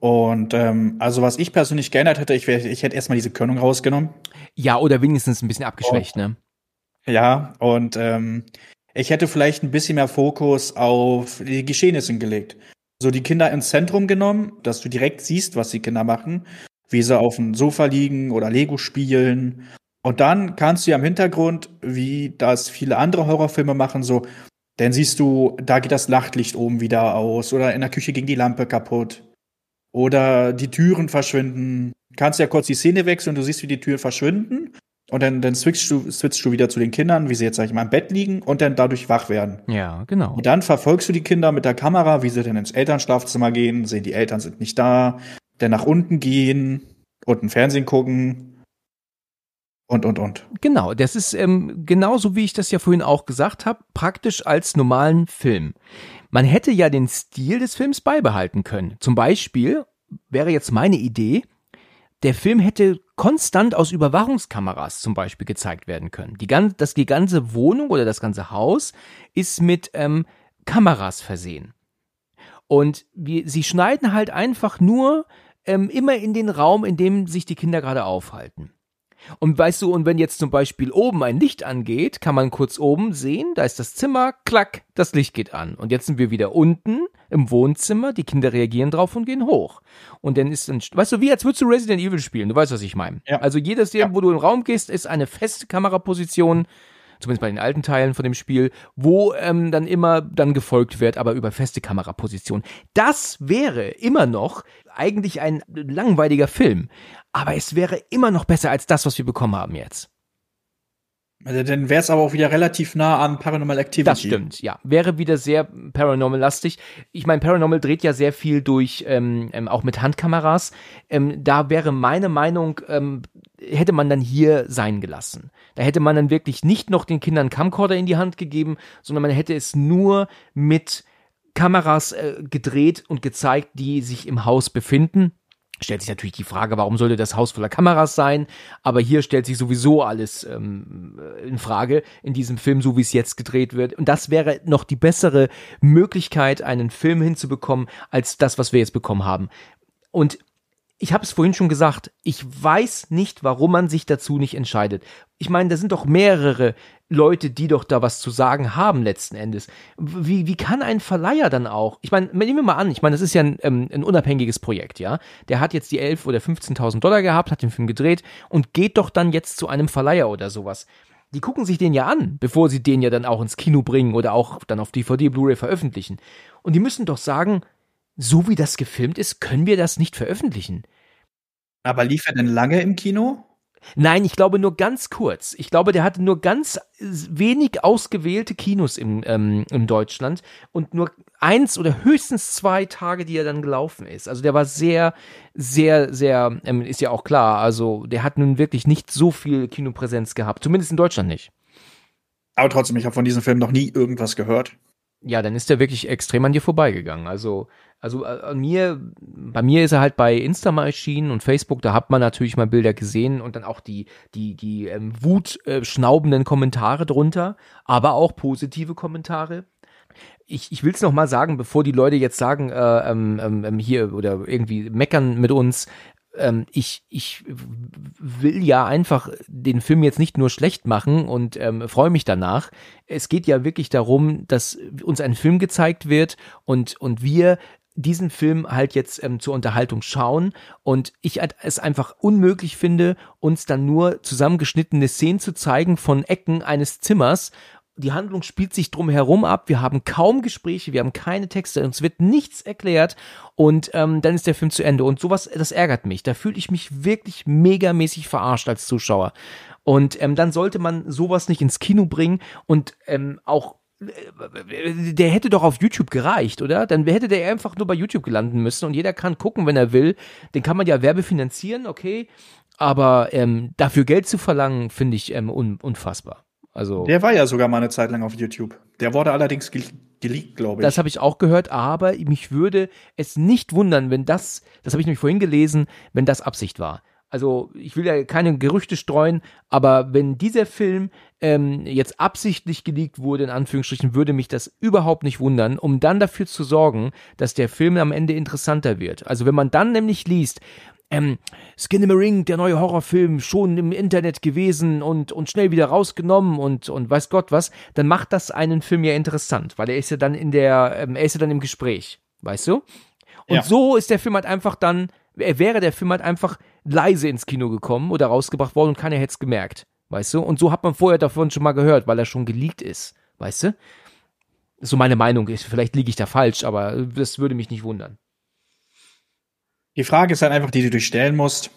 Und ähm, also was ich persönlich geändert hätte, ich, wär, ich hätte erstmal diese Körnung rausgenommen. Ja, oder wenigstens ein bisschen abgeschwächt, ne? Ja, und ähm, ich hätte vielleicht ein bisschen mehr Fokus auf die Geschehnisse gelegt. So die Kinder ins Zentrum genommen, dass du direkt siehst, was die Kinder machen, wie sie auf dem Sofa liegen oder Lego spielen. Und dann kannst du ja im Hintergrund, wie das viele andere Horrorfilme machen, so, dann siehst du, da geht das Nachtlicht oben wieder aus oder in der Küche ging die Lampe kaputt oder die Türen verschwinden. Kannst ja kurz die Szene wechseln und du siehst, wie die Türen verschwinden. Und dann, dann switchst du, switchst du wieder zu den Kindern, wie sie jetzt, sag ich mal, im Bett liegen und dann dadurch wach werden. Ja, genau. Und dann verfolgst du die Kinder mit der Kamera, wie sie dann ins Elternschlafzimmer gehen, sehen, die Eltern sind nicht da, dann nach unten gehen, unten Fernsehen gucken und, und, und. Genau, das ist ähm, genauso, wie ich das ja vorhin auch gesagt habe, praktisch als normalen Film. Man hätte ja den Stil des Films beibehalten können. Zum Beispiel wäre jetzt meine Idee, der Film hätte konstant aus Überwachungskameras zum Beispiel gezeigt werden können. Die, ganze, das, die ganze Wohnung oder das ganze Haus ist mit ähm, Kameras versehen. Und wir, sie schneiden halt einfach nur ähm, immer in den Raum, in dem sich die Kinder gerade aufhalten. Und weißt du, und wenn jetzt zum Beispiel oben ein Licht angeht, kann man kurz oben sehen, da ist das Zimmer, klack, das Licht geht an. Und jetzt sind wir wieder unten im Wohnzimmer, die Kinder reagieren drauf und gehen hoch. Und dann ist dann, weißt du, wie als würdest du Resident Evil spielen, du weißt, was ich meine. Ja. Also jedes Jahr, ja. wo du im Raum gehst, ist eine feste Kameraposition, zumindest bei den alten Teilen von dem Spiel, wo ähm, dann immer dann gefolgt wird, aber über feste Kameraposition. Das wäre immer noch eigentlich ein langweiliger Film aber es wäre immer noch besser als das, was wir bekommen haben jetzt. Also dann wäre es aber auch wieder relativ nah an Paranormal Activity. Das stimmt, ja. Wäre wieder sehr Paranormal-lastig. Ich meine, Paranormal dreht ja sehr viel durch, ähm, ähm, auch mit Handkameras. Ähm, da wäre meine Meinung, ähm, hätte man dann hier sein gelassen. Da hätte man dann wirklich nicht noch den Kindern Camcorder in die Hand gegeben, sondern man hätte es nur mit Kameras äh, gedreht und gezeigt, die sich im Haus befinden stellt sich natürlich die Frage, warum sollte das Haus voller Kameras sein? Aber hier stellt sich sowieso alles ähm, in Frage in diesem Film, so wie es jetzt gedreht wird. Und das wäre noch die bessere Möglichkeit, einen Film hinzubekommen, als das, was wir jetzt bekommen haben. Und ich habe es vorhin schon gesagt, ich weiß nicht, warum man sich dazu nicht entscheidet. Ich meine, da sind doch mehrere Leute, die doch da was zu sagen haben letzten Endes. Wie, wie kann ein Verleiher dann auch? Ich meine, nehmen wir mal an, ich meine, das ist ja ein, ähm, ein unabhängiges Projekt, ja. Der hat jetzt die 11 oder 15.000 Dollar gehabt, hat den Film gedreht und geht doch dann jetzt zu einem Verleiher oder sowas. Die gucken sich den ja an, bevor sie den ja dann auch ins Kino bringen oder auch dann auf DVD, Blu-ray veröffentlichen. Und die müssen doch sagen, so wie das gefilmt ist, können wir das nicht veröffentlichen. Aber lief er denn lange im Kino? Nein, ich glaube nur ganz kurz. Ich glaube, der hatte nur ganz wenig ausgewählte Kinos im, ähm, in Deutschland und nur eins oder höchstens zwei Tage, die er dann gelaufen ist. Also der war sehr, sehr, sehr, ähm, ist ja auch klar. Also der hat nun wirklich nicht so viel Kinopräsenz gehabt, zumindest in Deutschland nicht. Aber trotzdem, ich habe von diesem Film noch nie irgendwas gehört. Ja, dann ist er wirklich extrem an dir vorbeigegangen. Also also äh, an mir, bei mir ist er halt bei Insta mal erschienen und Facebook, da hat man natürlich mal Bilder gesehen und dann auch die, die, die ähm, wutschnaubenden äh, Kommentare drunter, aber auch positive Kommentare. Ich, ich will es nochmal sagen, bevor die Leute jetzt sagen, äh, ähm, ähm, ähm, hier oder irgendwie meckern mit uns, ähm, ich, ich will ja einfach den Film jetzt nicht nur schlecht machen und ähm, freue mich danach. Es geht ja wirklich darum, dass uns ein Film gezeigt wird und, und wir diesen Film halt jetzt ähm, zur Unterhaltung schauen und ich halt es einfach unmöglich finde, uns dann nur zusammengeschnittene Szenen zu zeigen von Ecken eines Zimmers. Die Handlung spielt sich drum herum ab. Wir haben kaum Gespräche, wir haben keine Texte, uns wird nichts erklärt und ähm, dann ist der Film zu Ende. Und sowas, das ärgert mich. Da fühle ich mich wirklich megamäßig verarscht als Zuschauer. Und ähm, dann sollte man sowas nicht ins Kino bringen und ähm, auch der hätte doch auf YouTube gereicht, oder? Dann hätte der einfach nur bei YouTube gelanden müssen und jeder kann gucken, wenn er will. Den kann man ja werbefinanzieren, okay. Aber ähm, dafür Geld zu verlangen, finde ich ähm, un unfassbar. Also der war ja sogar mal eine Zeit lang auf YouTube. Der wurde allerdings ge geleakt, glaube ich. Das habe ich auch gehört, aber mich würde es nicht wundern, wenn das, das habe ich nämlich vorhin gelesen, wenn das Absicht war. Also ich will ja keine Gerüchte streuen, aber wenn dieser Film ähm, jetzt absichtlich geleakt wurde, in Anführungsstrichen, würde mich das überhaupt nicht wundern, um dann dafür zu sorgen, dass der Film am Ende interessanter wird. Also wenn man dann nämlich liest, ähm, Ring, der neue Horrorfilm, schon im Internet gewesen und, und schnell wieder rausgenommen und, und weiß Gott was, dann macht das einen Film ja interessant, weil er ist ja dann in der, ähm, er ist ja dann im Gespräch, weißt du? Und ja. so ist der Film halt einfach dann wäre der Film halt einfach leise ins Kino gekommen oder rausgebracht worden und keiner hätte es gemerkt. Weißt du? Und so hat man vorher davon schon mal gehört, weil er schon geleakt ist. Weißt du? So meine Meinung ist. Vielleicht liege ich da falsch, aber das würde mich nicht wundern. Die Frage ist halt einfach, die du dich stellen musst.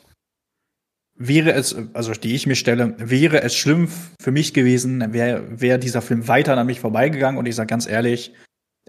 Wäre es, also die ich mir stelle, wäre es schlimm für mich gewesen, wäre wär dieser Film weiter an mich vorbeigegangen und ich sage ganz ehrlich,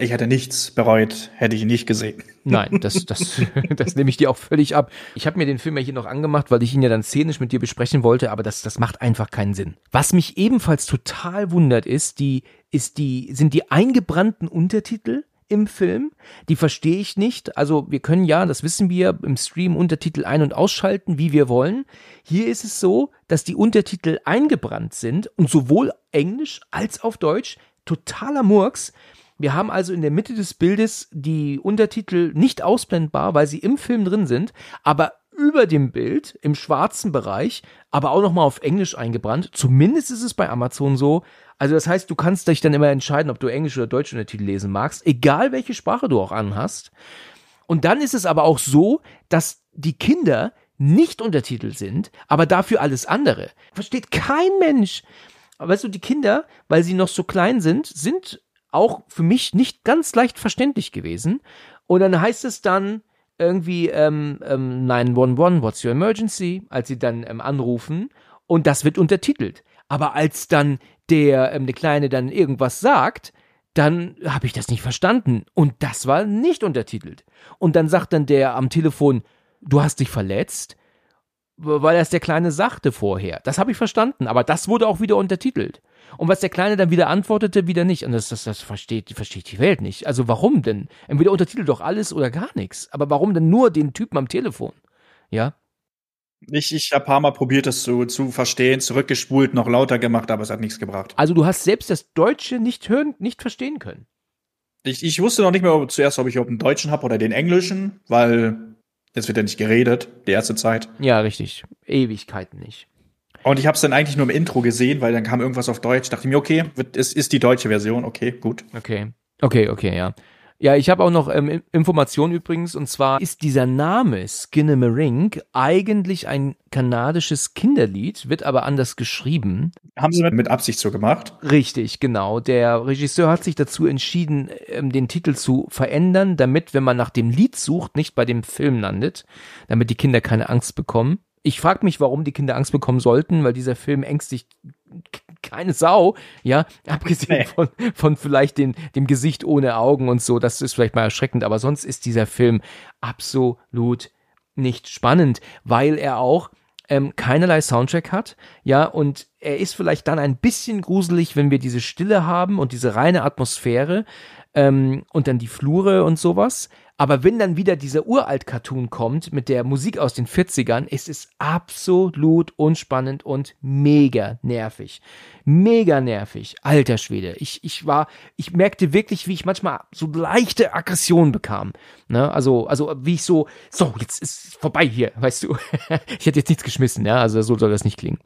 ich hätte nichts bereut, hätte ich ihn nicht gesehen. Nein, das, *laughs* das, das nehme ich dir auch völlig ab. Ich habe mir den Film ja hier noch angemacht, weil ich ihn ja dann szenisch mit dir besprechen wollte, aber das, das macht einfach keinen Sinn. Was mich ebenfalls total wundert, ist die, ist die, sind die eingebrannten Untertitel im Film. Die verstehe ich nicht. Also wir können ja, das wissen wir, im Stream Untertitel ein- und ausschalten, wie wir wollen. Hier ist es so, dass die Untertitel eingebrannt sind und sowohl Englisch als auf Deutsch totaler Murks. Wir haben also in der Mitte des Bildes die Untertitel nicht ausblendbar, weil sie im Film drin sind, aber über dem Bild im schwarzen Bereich, aber auch nochmal auf Englisch eingebrannt. Zumindest ist es bei Amazon so. Also das heißt, du kannst dich dann immer entscheiden, ob du Englisch oder Deutsch Untertitel lesen magst, egal welche Sprache du auch anhast. Und dann ist es aber auch so, dass die Kinder nicht untertitelt sind, aber dafür alles andere. Versteht kein Mensch. Weißt du, die Kinder, weil sie noch so klein sind, sind auch für mich nicht ganz leicht verständlich gewesen. Und dann heißt es dann irgendwie ähm, ähm, 911, what's your emergency, als sie dann ähm, anrufen und das wird untertitelt. Aber als dann der, ähm, der Kleine dann irgendwas sagt, dann habe ich das nicht verstanden. Und das war nicht untertitelt. Und dann sagt dann der am Telefon, du hast dich verletzt, weil das der Kleine sagte vorher. Das habe ich verstanden, aber das wurde auch wieder untertitelt. Und was der Kleine dann wieder antwortete, wieder nicht. Und das, das, das versteht, versteht die Welt nicht. Also warum denn? Entweder untertitelt doch alles oder gar nichts. Aber warum denn nur den Typen am Telefon? Ja. Ich, ich habe ein paar Mal probiert, das zu, zu verstehen, zurückgespult, noch lauter gemacht, aber es hat nichts gebracht. Also du hast selbst das Deutsche nicht hören, nicht verstehen können. Ich, ich wusste noch nicht mehr ob, zuerst, ob ich überhaupt einen Deutschen habe oder den Englischen, weil jetzt wird ja nicht geredet, die erste Zeit. Ja, richtig. Ewigkeiten nicht. Und ich habe es dann eigentlich nur im Intro gesehen, weil dann kam irgendwas auf Deutsch. Dachte ich mir, okay, es ist die deutsche Version, okay, gut. Okay, okay, okay, ja. Ja, ich habe auch noch ähm, Informationen übrigens, und zwar ist dieser Name Skinnamarink eigentlich ein kanadisches Kinderlied, wird aber anders geschrieben. Haben sie mit Absicht so gemacht? Richtig, genau. Der Regisseur hat sich dazu entschieden, ähm, den Titel zu verändern, damit, wenn man nach dem Lied sucht, nicht bei dem Film landet, damit die Kinder keine Angst bekommen ich frage mich, warum die Kinder Angst bekommen sollten, weil dieser Film ängstigt keine Sau, ja, *laughs* abgesehen nee. von, von vielleicht den, dem Gesicht ohne Augen und so, das ist vielleicht mal erschreckend, aber sonst ist dieser Film absolut nicht spannend, weil er auch ähm, keinerlei Soundtrack hat, ja, und er ist vielleicht dann ein bisschen gruselig, wenn wir diese Stille haben und diese reine Atmosphäre ähm, und dann die Flure und sowas, Aber wenn dann wieder dieser Uralt-Cartoon kommt mit der Musik aus den 40ern, ist es absolut unspannend und mega nervig. Mega nervig. Alter Schwede. Ich, ich war, ich merkte wirklich, wie ich manchmal so leichte Aggression bekam. Ne? Also, also, wie ich so, so, jetzt ist vorbei hier, weißt du. *laughs* ich hätte jetzt nichts geschmissen, ja. Also, so soll das nicht klingen.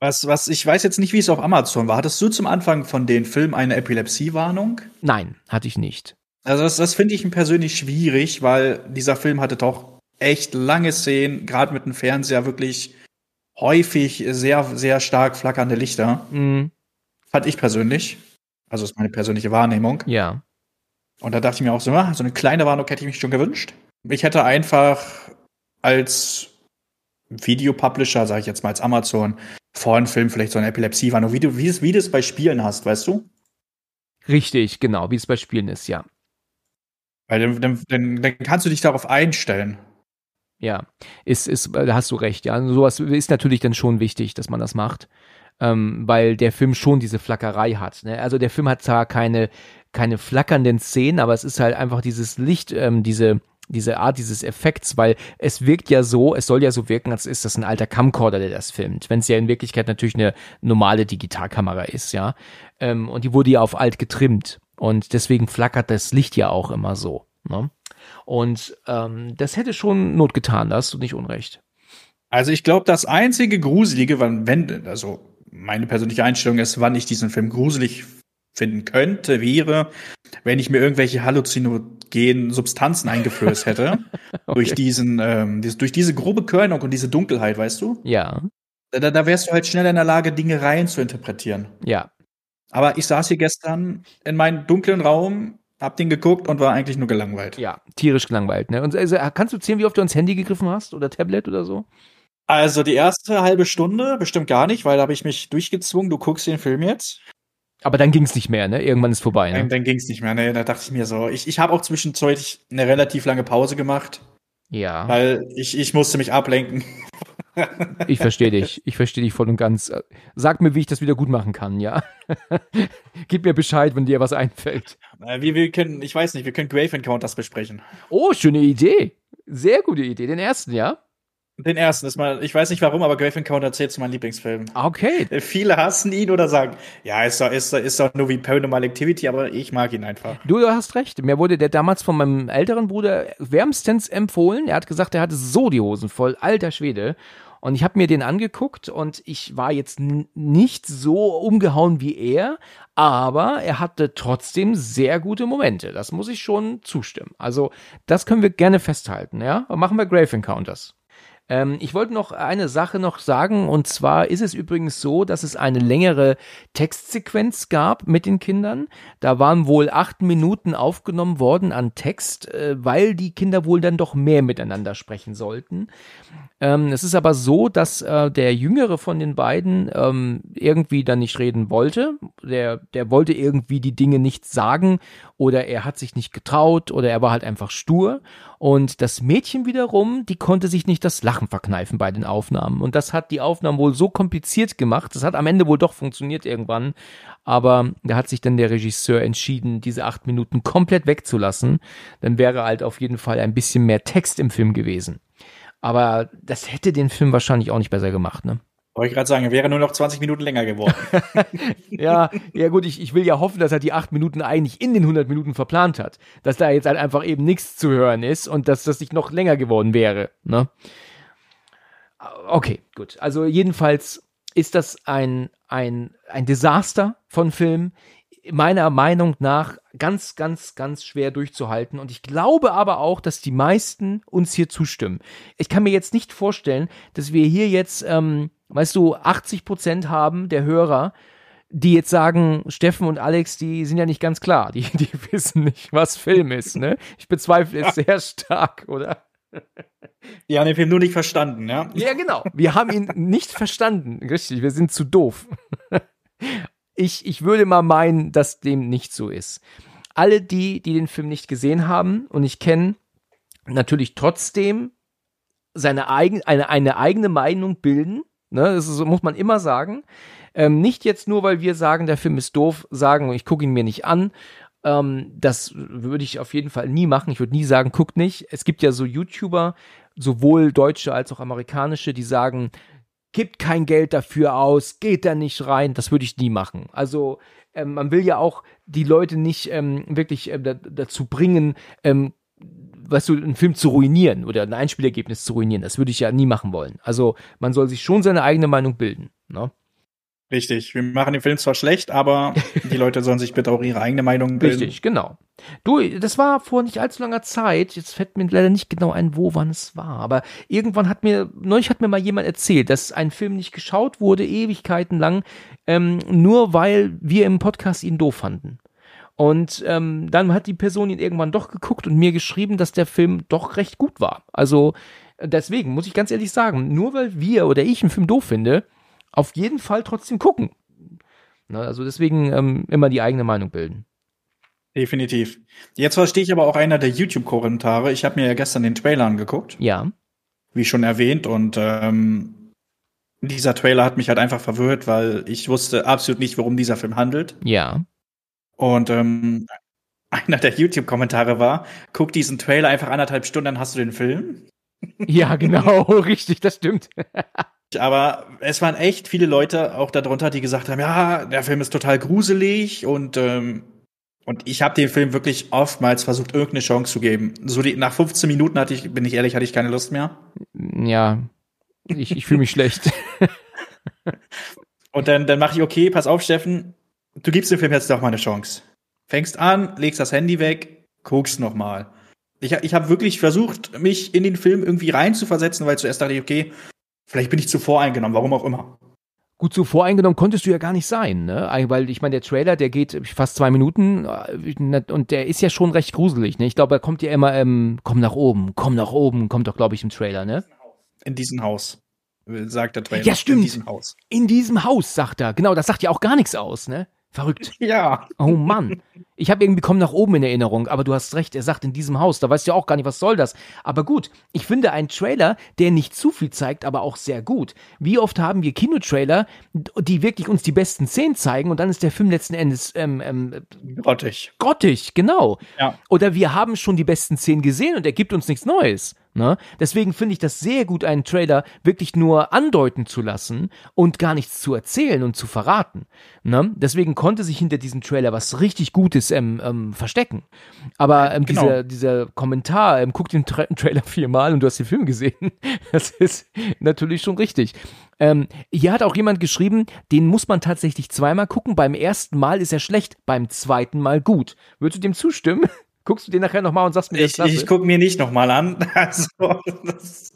Was, was, ich weiß jetzt nicht, wie es auf Amazon war. Hattest du zum Anfang von den Filmen eine Epilepsie-Warnung? Nein, hatte ich nicht. Also das, das finde ich persönlich schwierig, weil dieser Film hatte doch echt lange Szenen, gerade mit dem Fernseher wirklich häufig sehr, sehr stark flackernde Lichter. Mhm. Fand ich persönlich. Also ist meine persönliche Wahrnehmung. Ja. Und da dachte ich mir auch so, ah, so eine kleine Warnung hätte ich mich schon gewünscht. Ich hätte einfach als Videopublisher, sage ich jetzt mal als Amazon, vor einem Film vielleicht so eine Epilepsie-Warnung, wie du, wie es, wie du es bei Spielen hast, weißt du? Richtig, genau, wie es bei Spielen ist, ja. Weil dann, dann, dann, kannst du dich darauf einstellen. Ja, ist, ist, da hast du recht, ja. Sowas ist natürlich dann schon wichtig, dass man das macht. Ähm, weil der Film schon diese Flackerei hat. Ne? Also der Film hat zwar keine, keine flackernden Szenen, aber es ist halt einfach dieses Licht, ähm, diese, diese Art dieses Effekts, weil es wirkt ja so, es soll ja so wirken, als ist das ein alter Camcorder, der das filmt, wenn es ja in Wirklichkeit natürlich eine normale Digitalkamera ist, ja. Ähm, und die wurde ja auf alt getrimmt. Und deswegen flackert das Licht ja auch immer so. Ne? Und ähm, das hätte schon Not getan, da hast du nicht unrecht. Also ich glaube, das einzige Gruselige, wann, wenn, also meine persönliche Einstellung ist, wann ich diesen Film gruselig finden könnte, wäre, wenn ich mir irgendwelche halluzinogenen Substanzen eingeflößt *laughs* hätte. okay. Durch diesen, ähm, durch diese grobe Körnung und diese Dunkelheit, weißt du? Ja. Da, da wärst du halt schnell in der Lage, Dinge rein zu interpretieren. Ja, aber ich saß hier gestern in meinem dunklen Raum, hab den geguckt und war eigentlich nur gelangweilt. Ja, tierisch gelangweilt. Ne? Und also, kannst du zählen, wie oft du ans Handy gegriffen hast oder Tablet oder so? Also die erste halbe Stunde bestimmt gar nicht, weil da habe ich mich durchgezwungen, du guckst den Film jetzt. Aber dann ging es nicht mehr, ne? Irgendwann ist vorbei, ne? Dann, dann ging es nicht mehr, ne? Da dachte ich mir so. Ich, ich habe auch zwischenzeitlich eine relativ lange Pause gemacht. Ja. Weil ich, ich musste mich ablenken *laughs* Ich verstehe dich. Ich verstehe dich voll und ganz. Sag mir, wie ich das wieder gut machen kann, ja? *laughs* Gib mir Bescheid, wenn dir was einfällt. Wir, wir können, ich weiß nicht, wir können Grave Encounters besprechen. Oh, schöne Idee. Sehr gute Idee. Den ersten, ja? Den ersten ist mal, ich weiß nicht warum, aber Grave Encounter zählt zu meinem Lieblingsfilm. Okay. Äh, viele hassen ihn oder sagen, ja, ist doch, ist doch, ist doch nur wie Paranormal Activity, aber ich mag ihn einfach. Du, du hast recht. Mir wurde der damals von meinem älteren Bruder wärmstens empfohlen. Er hat gesagt, er hatte so die Hosen voll. Alter Schwede. Und ich habe mir den angeguckt und ich war jetzt nicht so umgehauen wie er, aber er hatte trotzdem sehr gute Momente. Das muss ich schon zustimmen. Also das können wir gerne festhalten, ja. Machen wir Grave Encounters. Ähm, ich wollte noch eine Sache noch sagen, und zwar ist es übrigens so, dass es eine längere Textsequenz gab mit den Kindern. Da waren wohl acht Minuten aufgenommen worden an Text, äh, weil die Kinder wohl dann doch mehr miteinander sprechen sollten. Ähm, es ist aber so, dass äh, der Jüngere von den beiden ähm, irgendwie dann nicht reden wollte. Der, der wollte irgendwie die Dinge nicht sagen oder er hat sich nicht getraut oder er war halt einfach stur. Und das Mädchen wiederum, die konnte sich nicht das Lachen verkneifen bei den Aufnahmen. Und das hat die Aufnahmen wohl so kompliziert gemacht. Das hat am Ende wohl doch funktioniert irgendwann. Aber da hat sich dann der Regisseur entschieden, diese acht Minuten komplett wegzulassen. Dann wäre halt auf jeden Fall ein bisschen mehr Text im Film gewesen. Aber das hätte den Film wahrscheinlich auch nicht besser gemacht, ne? Wollte ich gerade sagen, er wäre nur noch 20 Minuten länger geworden. *laughs* ja, ja gut, ich, ich will ja hoffen, dass er die acht Minuten eigentlich in den 100 Minuten verplant hat. Dass da jetzt halt einfach eben nichts zu hören ist und dass das nicht noch länger geworden wäre. Ne? Okay, gut. Also jedenfalls ist das ein, ein, ein Desaster von Film meiner Meinung nach ganz, ganz, ganz schwer durchzuhalten. Und ich glaube aber auch, dass die meisten uns hier zustimmen. Ich kann mir jetzt nicht vorstellen, dass wir hier jetzt, ähm, weißt du, 80 Prozent haben der Hörer, die jetzt sagen, Steffen und Alex, die sind ja nicht ganz klar. Die, die *laughs* wissen nicht, was Film ist, ne? Ich bezweifle es sehr stark, oder? Die haben den Film nur nicht verstanden, ja? Ja, genau. Wir haben ihn nicht verstanden. Richtig, wir sind zu doof ich, ich würde mal meinen, dass dem nicht so ist. Alle die, die den Film nicht gesehen haben und ich kenne natürlich trotzdem seine eigen, eine, eine eigene Meinung bilden. Ne, das ist, muss man immer sagen. Ähm, nicht jetzt nur, weil wir sagen, der Film ist doof, sagen, ich gucke ihn mir nicht an. Ähm, das würde ich auf jeden Fall nie machen. Ich würde nie sagen, guckt nicht. Es gibt ja so YouTuber, sowohl deutsche als auch amerikanische, die sagen, gibt kein Geld dafür aus, geht da nicht rein. Das würde ich nie machen. Also ähm, man will ja auch die Leute nicht ähm, wirklich äh, dazu bringen, ähm, weißt du, einen Film zu ruinieren oder ein Einspielergebnis zu ruinieren. Das würde ich ja nie machen wollen. Also man soll sich schon seine eigene Meinung bilden. Ne? Richtig. Wir machen den Film zwar schlecht, aber *laughs* die Leute sollen sich bitte auch ihre eigene Meinung bilden. Richtig, genau. Du, das war vor nicht allzu langer Zeit. Jetzt fällt mir leider nicht genau ein, wo, wann es war. Aber irgendwann hat mir, neulich hat mir mal jemand erzählt, dass ein Film nicht geschaut wurde, Ewigkeiten lang, ähm, nur weil wir im Podcast ihn doof fanden. Und ähm, dann hat die Person ihn irgendwann doch geguckt und mir geschrieben, dass der Film doch recht gut war. Also deswegen muss ich ganz ehrlich sagen, nur weil wir oder ich einen Film doof finde, auf jeden Fall trotzdem gucken. Na, also deswegen ähm, immer die eigene Meinung bilden. Definitiv. Jetzt verstehe ich aber auch einer der YouTube-Kommentare. Ich habe mir ja gestern den Trailer angeguckt. Ja. Wie schon erwähnt. Und ähm, dieser Trailer hat mich halt einfach verwirrt, weil ich wusste absolut nicht, worum dieser Film handelt. Ja. Und ähm, einer der YouTube-Kommentare war, guck diesen Trailer einfach anderthalb Stunden, dann hast du den Film. Ja, genau, *laughs* richtig, das stimmt. Aber es waren echt viele Leute auch darunter, die gesagt haben, ja, der Film ist total gruselig und ähm, und ich habe dem Film wirklich oftmals versucht, irgendeine Chance zu geben. So die, nach 15 Minuten hatte ich, bin ich ehrlich, hatte ich keine Lust mehr. Ja, ich, ich fühle mich schlecht. *laughs* und dann, dann mache ich, okay, pass auf, Steffen, du gibst dem Film jetzt doch mal eine Chance. Fängst an, legst das Handy weg, guckst noch mal. Ich, ich habe wirklich versucht, mich in den Film irgendwie reinzuversetzen, weil zuerst dachte ich, okay, vielleicht bin ich zu voreingenommen, warum auch immer. Gut, so voreingenommen konntest du ja gar nicht sein, ne? Weil ich meine, der Trailer, der geht fast zwei Minuten äh, und der ist ja schon recht gruselig, ne? Ich glaube, er kommt ja immer, ähm, komm nach oben, komm nach oben, kommt doch, glaube ich, im Trailer, ne? In diesem Haus, sagt der Trailer. Ja, stimmt. In diesem Haus. In diesem Haus, sagt er. Genau, das sagt ja auch gar nichts aus, ne? Verrückt. *laughs* Ja. Oh Mann. Ich habe irgendwie komm nach oben in Erinnerung, aber du hast recht, er sagt in diesem Haus, da weißt du ja auch gar nicht, was soll das. Aber gut, ich finde einen Trailer, der nicht zu viel zeigt, aber auch sehr gut. Wie oft haben wir Kinotrailer, die wirklich uns die besten Szenen zeigen und dann ist der Film letzten Endes ähm, ähm, grottig. Grottig, genau. Ja. Oder wir haben schon die besten Szenen gesehen und er gibt uns nichts Neues. Ne? Deswegen finde ich das sehr gut, einen Trailer wirklich nur andeuten zu lassen und gar nichts zu erzählen und zu verraten. Ne? Deswegen konnte sich hinter diesem Trailer was richtig Gutes ähm, ähm, verstecken. Aber ähm, genau. dieser, dieser Kommentar, ähm, guck den Tra *laughs* Trailer viermal und du hast den Film gesehen, *laughs* das ist natürlich schon richtig. Ähm, hier hat auch jemand geschrieben, den muss man tatsächlich zweimal gucken. Beim ersten Mal ist er schlecht, beim zweiten Mal gut. Würdest du dem zustimmen? *laughs* Guckst du den nachher nochmal und sagst mir, ich, ich gucke mir nicht nochmal an. Also, das,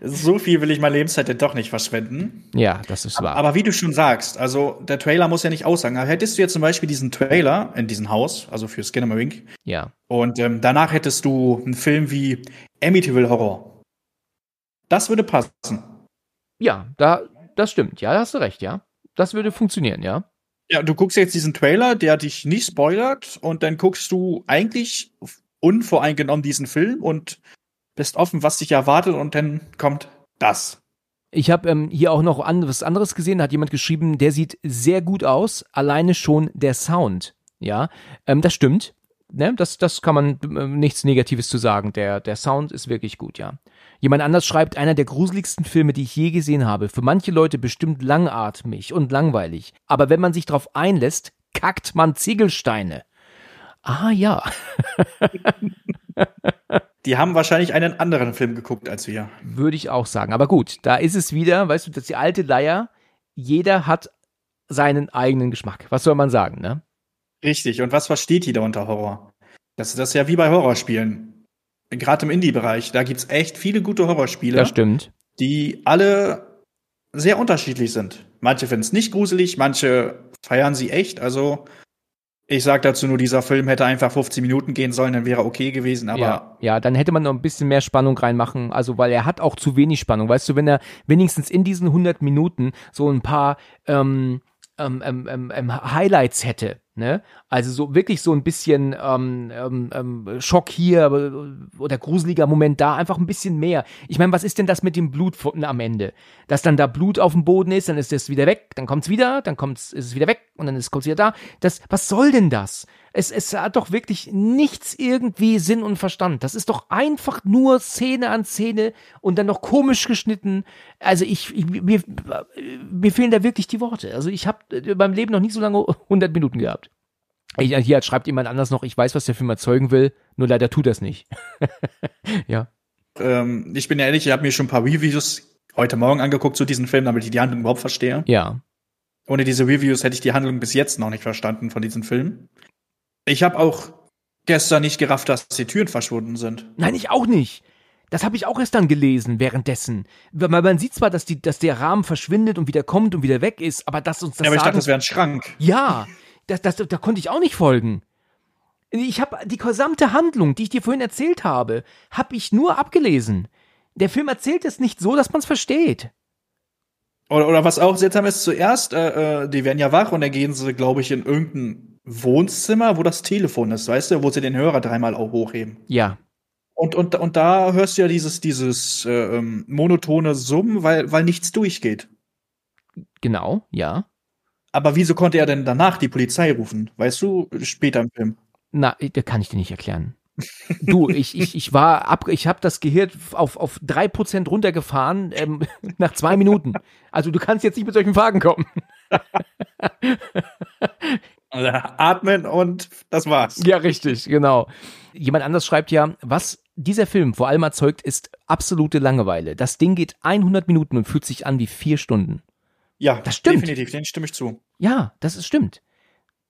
so viel will ich meine Lebenszeit denn doch nicht verschwenden. Ja, das ist wahr. Aber wie du schon sagst, also der Trailer muss ja nicht aussagen. Hättest du jetzt zum Beispiel diesen Trailer in diesem Haus, also für Skinnamarink, ja. und ähm, danach hättest du einen Film wie Amityville Horror. Das würde passen. Ja, da, das stimmt. Ja, da hast du recht, ja. Das würde funktionieren, ja. Ja, du guckst jetzt diesen Trailer, der dich nicht spoilert, und dann guckst du eigentlich unvoreingenommen diesen Film und bist offen, was dich erwartet, und dann kommt das. Ich habe ähm, hier auch noch an, was anderes gesehen, da hat jemand geschrieben, der sieht sehr gut aus, alleine schon der Sound. Ja, ähm, das stimmt. Ne? Das, das kann man äh, nichts Negatives zu sagen. Der, der Sound ist wirklich gut, ja. Jemand anders schreibt, einer der gruseligsten Filme, die ich je gesehen habe. Für manche Leute bestimmt langatmig und langweilig. Aber wenn man sich darauf einlässt, kackt man Ziegelsteine. Ah ja. *laughs* *laughs* Die haben wahrscheinlich einen anderen Film geguckt als wir. Würde ich auch sagen. Aber gut, da ist es wieder, weißt du, das ist die alte Leier. Jeder hat seinen eigenen Geschmack. Was soll man sagen, ne? Richtig. Und was versteht jeder unter Horror? Das, das ist ja wie bei Horrorspielen gerade im Indie-Bereich, da gibt's echt viele gute Horrorspiele. Das stimmt. Die alle sehr unterschiedlich sind. Manche finden es nicht gruselig, manche feiern sie echt. Also ich sag dazu nur, dieser Film hätte einfach 15 Minuten gehen sollen, dann wäre okay gewesen, aber. Ja, ja, dann hätte man noch ein bisschen mehr Spannung reinmachen. Also, weil er hat auch zu wenig Spannung. Weißt du, wenn er wenigstens in diesen 100 Minuten so ein paar ähm, ähm, ähm, ähm, ähm Highlights hätte, Ne? Also so wirklich so ein bisschen ähm, ähm, ähm, Schock hier äh, oder gruseliger Moment da, einfach ein bisschen mehr. Ich meine, was ist denn das mit dem Blut am Ende? Dass dann da Blut auf dem Boden ist, dann ist es wieder weg, dann kommt es wieder, dann kommt's, ist es wieder weg und dann ist es wieder da. Das, was soll denn das? Es, es hat doch wirklich nichts irgendwie Sinn und Verstand. Das ist doch einfach nur Szene an Szene und dann noch komisch geschnitten. Also ich, ich mir, mir fehlen da wirklich die Worte. Also ich habe beim Leben noch nie so lange 100 Minuten gehabt. Ich, hier schreibt jemand anders noch, ich weiß, was der Film erzeugen will, nur leider tut das nicht. *laughs* ja. Ähm, ich bin ehrlich, ich habe mir schon ein paar Reviews heute Morgen angeguckt zu diesem Film, damit ich die Handlung überhaupt verstehe. Ja. Ohne diese Reviews hätte ich die Handlung bis jetzt noch nicht verstanden von diesem Film. Ich habe auch gestern nicht gerafft, dass die Türen verschwunden sind. Nein, ich auch nicht. Das habe ich auch erst dann gelesen währenddessen. Weil man sieht zwar, dass, die, dass der Rahmen verschwindet und wieder kommt und wieder weg ist, aber dass uns das. Ja, aber ich dachte, das wäre ein Schrank. Ja, das, das, da konnte ich auch nicht folgen. Ich habe die gesamte Handlung, die ich dir vorhin erzählt habe, habe ich nur abgelesen. Der Film erzählt es nicht so, dass man es versteht. Oder, oder was auch seltsam ist, zuerst, äh, äh, die werden ja wach und dann gehen sie, glaube ich, in irgendein Wohnzimmer, wo das Telefon ist, weißt du, wo sie den Hörer dreimal auch hochheben. Ja. Und, und, und da hörst du ja dieses, dieses äh, ähm, monotone Summen, weil, weil nichts durchgeht. Genau, ja. Aber wieso konnte er denn danach die Polizei rufen? Weißt du, später im Film? Na, da kann ich dir nicht erklären. du, ich, ich, ich war ab, ich habe das Gehirn auf, auf drei Prozent runtergefahren ähm, *laughs* nach zwei Minuten. Also du kannst jetzt nicht mit solchen Fragen kommen. *laughs* Atmen und das war's. Ja, richtig, genau. Jemand anders schreibt ja, was dieser Film vor allem erzeugt, ist absolute Langeweile. Das Ding geht 100 Minuten und fühlt sich an wie vier Stunden. Ja, das stimmt. Definitiv, den stimme ich zu. Ja, das ist stimmt.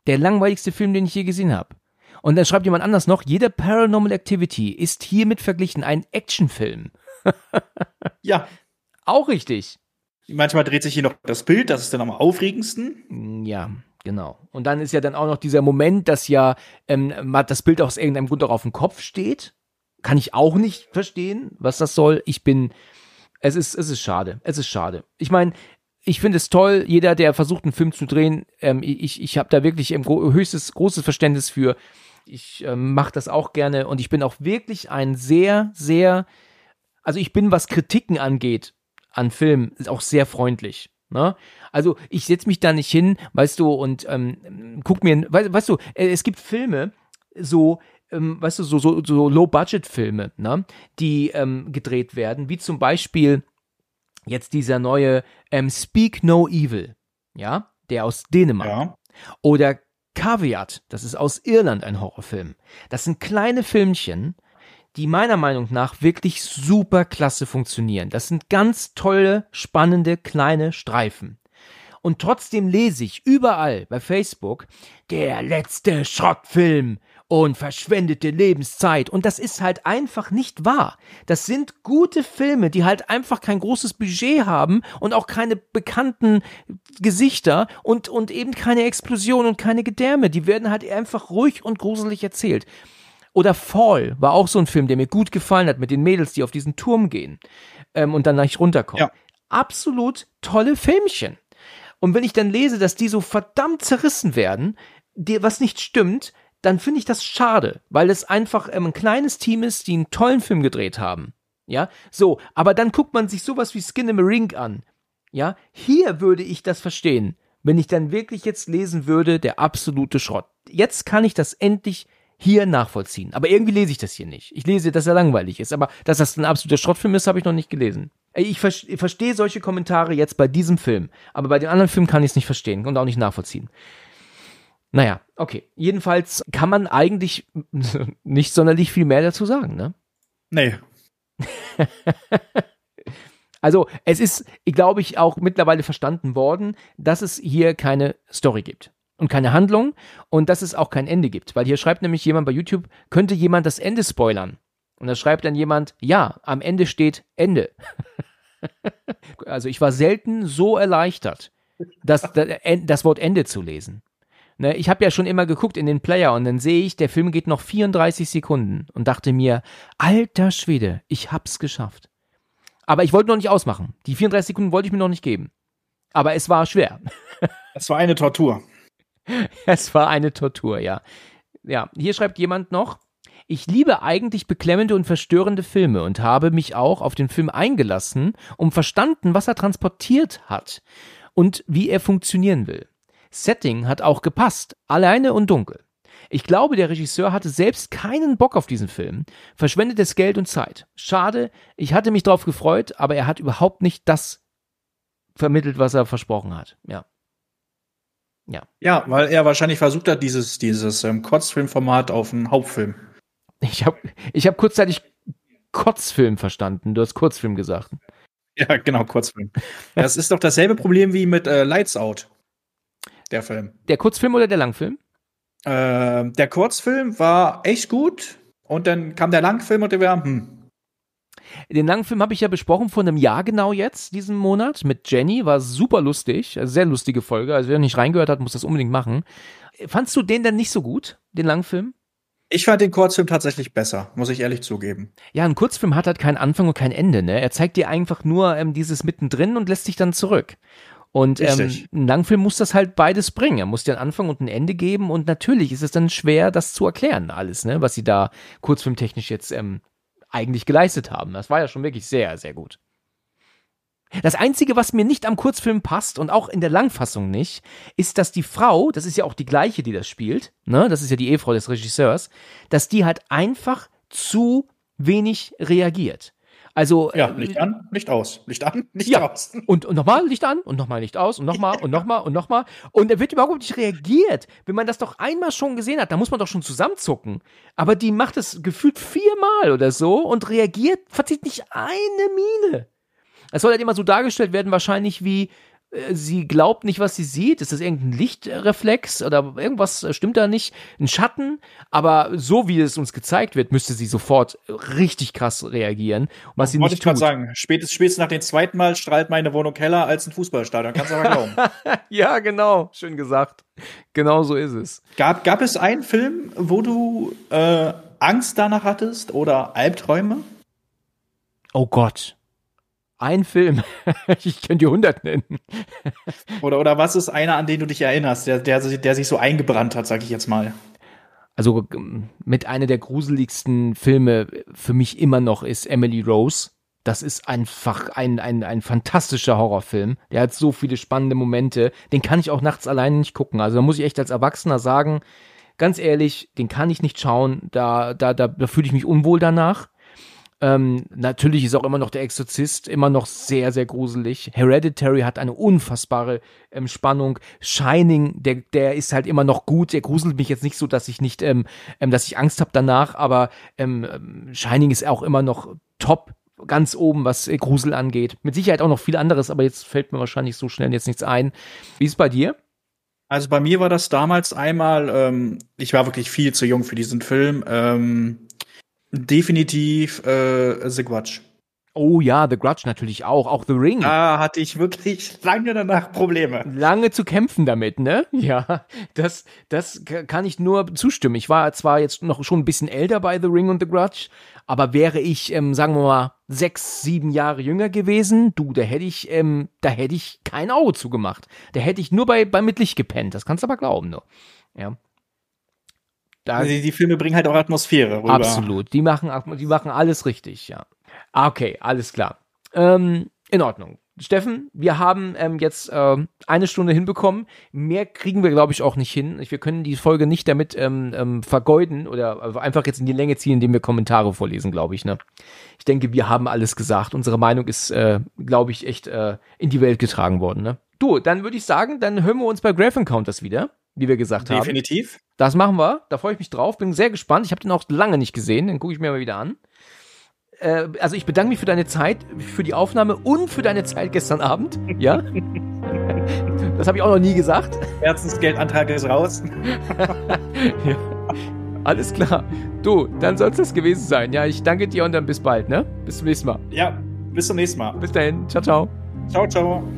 Der langweiligste Film, den ich je gesehen habe. Und dann schreibt jemand anders noch, jede Paranormal Activity ist hiermit verglichen ein Actionfilm. *laughs* ja. Auch richtig. Manchmal dreht sich hier noch das Bild, das ist dann am aufregendsten. Mm, ja, genau. Und dann ist ja dann auch noch dieser Moment, dass ja ähm, das Bild aus irgendeinem Grund auch auf dem Kopf steht. Kann ich auch nicht verstehen, was das soll. Ich bin, es ist, es ist schade. Es ist schade. Ich meine, ich finde es toll, jeder, der versucht, einen Film zu drehen, ähm, ich, ich habe da wirklich ein höchstes, großes Verständnis für. Ich ähm, mache das auch gerne und ich bin auch wirklich ein sehr, sehr, also ich bin, was Kritiken angeht an Filmen, auch sehr freundlich. Ne? Also ich setze mich da nicht hin, weißt du, und ähm, guck mir, weißt, weißt du, äh, es gibt Filme, so, ähm, weißt du, so, so, so Low-Budget-Filme, ne? die ähm, gedreht werden, wie zum Beispiel jetzt dieser neue ähm, Speak No Evil, ja, der aus Dänemark. Ja. Oder Caveat, das ist aus Irland ein Horrorfilm. Das sind kleine Filmchen, die meiner Meinung nach wirklich super klasse funktionieren. Das sind ganz tolle, spannende, kleine Streifen. Und trotzdem lese ich überall bei Facebook, der letzte Schrottfilm und verschwendete Lebenszeit. Und das ist halt einfach nicht wahr. Das sind gute Filme, die halt einfach kein großes Budget haben und auch keine bekannten Gesichter und, und eben keine Explosion und keine Gedärme. Die werden halt einfach ruhig und gruselig erzählt. Oder Fall war auch so ein Film, der mir gut gefallen hat mit den Mädels, die auf diesen Turm gehen ähm, und dann nicht runterkommen. Ja. Absolut tolle Filmchen. Und wenn ich dann lese, dass die so verdammt zerrissen werden, die, was nicht stimmt, dann finde ich das schade, weil es einfach ähm, ein kleines Team ist, die einen tollen Film gedreht haben. Ja, so, aber dann guckt man sich sowas wie Skin in a Ring an. Ja, hier würde ich das verstehen, wenn ich dann wirklich jetzt lesen würde, der absolute Schrott. Jetzt kann ich das endlich hier nachvollziehen. Aber irgendwie lese ich das hier nicht. Ich lese, dass er langweilig ist, aber dass das ein absoluter Schrottfilm ist, habe ich noch nicht gelesen. Ich verstehe solche Kommentare jetzt bei diesem Film, aber bei den anderen Filmen kann ich es nicht verstehen und auch nicht nachvollziehen. Naja, okay. Jedenfalls kann man eigentlich *laughs* nicht sonderlich viel mehr dazu sagen, ne? Nee. *laughs* also, es ist, glaube ich, auch mittlerweile verstanden worden, dass es hier keine Story gibt und keine Handlung und dass es auch kein Ende gibt. Weil hier schreibt nämlich jemand bei YouTube, könnte jemand das Ende spoilern? Und da schreibt dann jemand, ja, am Ende steht Ende. *laughs* also ich war selten so erleichtert, das, das Wort Ende zu lesen. Ne, ich habe ja schon immer geguckt in den Player und dann sehe ich, der Film geht noch 34 Sekunden und dachte mir, alter Schwede, ich hab's geschafft. Aber ich wollte noch nicht ausmachen. Die 34 Sekunden wollte ich mir noch nicht geben. Aber es war schwer. *laughs* Es war eine Tortur. es war eine Tortur, ja. Ja, hier schreibt jemand noch, ich liebe eigentlich beklemmende und verstörende Filme und habe mich auch auf den Film eingelassen, um verstanden, was er transportiert hat und wie er funktionieren will. Setting hat auch gepasst, alleine und dunkel. Ich glaube, der Regisseur hatte selbst keinen Bock auf diesen Film, verschwendet es Geld und Zeit. Schade, ich hatte mich darauf gefreut, aber er hat überhaupt nicht das vermittelt, was er versprochen hat. Ja. Ja. Ja, weil er wahrscheinlich versucht hat, dieses, dieses ähm, Kurzfilmformat auf einen Hauptfilm. Ich habe ich hab kurzzeitig Kurzfilm verstanden. Du hast Kurzfilm gesagt. Ja, genau, Kurzfilm. Das ist doch dasselbe Problem wie mit äh, Lights Out. Der Film. Der Kurzfilm oder der Langfilm? Äh, der Kurzfilm war echt gut und dann kam der Langfilm und der war, hm, den langen Film habe ich ja besprochen vor einem Jahr genau jetzt, diesen Monat, mit Jenny. War super lustig, also sehr lustige Folge. Also wer nicht reingehört hat, muss das unbedingt machen. Fandst du den denn nicht so gut, den langen Film? Ich fand den Kurzfilm tatsächlich besser, muss ich ehrlich zugeben. Ja, ein Kurzfilm hat halt keinen Anfang und kein Ende, ne? Er zeigt dir einfach nur ähm, dieses mittendrin und lässt dich dann zurück. Und ähm, ein Langfilm muss das halt beides bringen. Er muss dir einen Anfang und ein Ende geben und natürlich ist es dann schwer, das zu erklären, alles, ne, was sie da kurzfilmtechnisch jetzt ähm, eigentlich geleistet haben. Das war ja schon wirklich sehr, sehr gut. Das Einzige, was mir nicht am Kurzfilm passt und auch in der Langfassung nicht, ist, dass die Frau, das ist ja auch die gleiche, die das spielt, ne, das ist ja die Ehefrau des Regisseurs, dass die halt einfach zu wenig reagiert. Also ja, Licht äh, an, Licht aus, Licht an, *laughs* Licht ja. aus. Und, und nochmal Licht an und nochmal Licht aus und nochmal und nochmal und nochmal. Und er wird überhaupt nicht reagiert. Wenn man das doch einmal schon gesehen hat, dann muss man doch schon zusammenzucken. Aber die macht es gefühlt viermal oder so und reagiert, verzieht nicht eine Miene. Es soll halt immer so dargestellt werden, wahrscheinlich wie, sie glaubt nicht, was sie sieht. Ist das irgendein Lichtreflex oder irgendwas stimmt da nicht? Ein Schatten? Aber so wie es uns gezeigt wird, müsste sie sofort richtig krass reagieren. Was sie Wollte nicht ich gerade sagen, spätestens, spätestens nach dem zweiten Mal strahlt meine Wohnung heller als ein Fußballstadion. Kannst du aber glauben. *laughs* ja, genau. Schön gesagt. Genau so ist es. Gab, gab es einen Film, wo du äh, Angst danach hattest oder Albträume? Oh Gott. Ein Film. *laughs* ich könnte dir 100 nennen. oder, oder was ist einer, an den du dich erinnerst, der, der, der sich so eingebrannt hat, sag ich jetzt mal? Also mit einer der gruseligsten Filme für mich immer noch ist Emily Rose. Das ist einfach ein, ein, ein fantastischer Horrorfilm. Der hat so viele spannende Momente. Den kann ich auch nachts alleine nicht gucken. Also da muss ich echt als Erwachsener sagen, ganz ehrlich, den kann ich nicht schauen. Da, da, da, da fühle ich mich unwohl danach. Ähm, natürlich ist auch immer noch der Exorzist immer noch sehr, sehr gruselig. Hereditary hat eine unfassbare ähm, Spannung. Shining, der, der ist halt immer noch gut. Der gruselt mich jetzt nicht so, dass ich nicht, ähm, ähm, dass ich Angst habe danach, aber ähm, ähm, Shining ist auch immer noch top ganz oben, was äh, Grusel angeht. Mit Sicherheit auch noch viel anderes, aber jetzt fällt mir wahrscheinlich so schnell jetzt nichts ein. Wie ist bei dir? Also bei mir war das damals einmal, ähm, ich war wirklich viel zu jung für diesen Film. Definitiv äh, The Grudge. Oh ja, The Grudge natürlich auch, auch The Ring. Da hatte ich wirklich lange danach Probleme. Lange zu kämpfen damit, ne? *laughs* Ja, das, das kann ich nur zustimmen. Ich war zwar jetzt noch schon ein bisschen älter bei The Ring und The Grudge, aber wäre ich, ähm, sagen wir mal, sechs, sieben Jahre jünger gewesen, du, da hätte ich, ähm, da hätte ich kein Auge zugemacht. Da hätte ich nur bei, bei Mitlicht gepennt. Das kannst du aber glauben, nur. Ja. Da die, die, Filme bringen halt auch Atmosphäre rüber. Absolut. Die machen, die machen alles richtig, ja. Ah, okay, alles klar. Ähm, in Ordnung. Steffen, wir haben ähm, jetzt äh, eine Stunde hinbekommen. Mehr kriegen wir, glaube ich, auch nicht hin. Wir können die Folge nicht damit ähm, ähm, vergeuden oder einfach jetzt in die Länge ziehen, indem wir Kommentare vorlesen, glaube ich. Ne? Ich denke, wir haben alles gesagt. Unsere Meinung ist, äh, glaube ich, echt äh, in die Welt getragen worden. Ne? Du, dann würde ich sagen, dann hören wir uns bei Graph Encounters wieder wie wir gesagt haben. Definitiv. Das machen wir. Da freue ich mich drauf. Bin sehr gespannt. Ich habe den auch lange nicht gesehen. Den gucke ich mir mal wieder an. Äh, also ich bedanke mich für deine Zeit, für die Aufnahme und für deine Zeit gestern Abend. *laughs* Ja. das habe ich auch noch nie gesagt. Herzensgeldantrag ist raus. *laughs* ja. Alles klar. Du, dann soll es das gewesen sein. Ja, ich danke dir und dann bis bald, ne? Bis zum nächsten Mal. Ja, bis zum nächsten Mal. Bis dahin. Ciao, ciao. Ciao, ciao.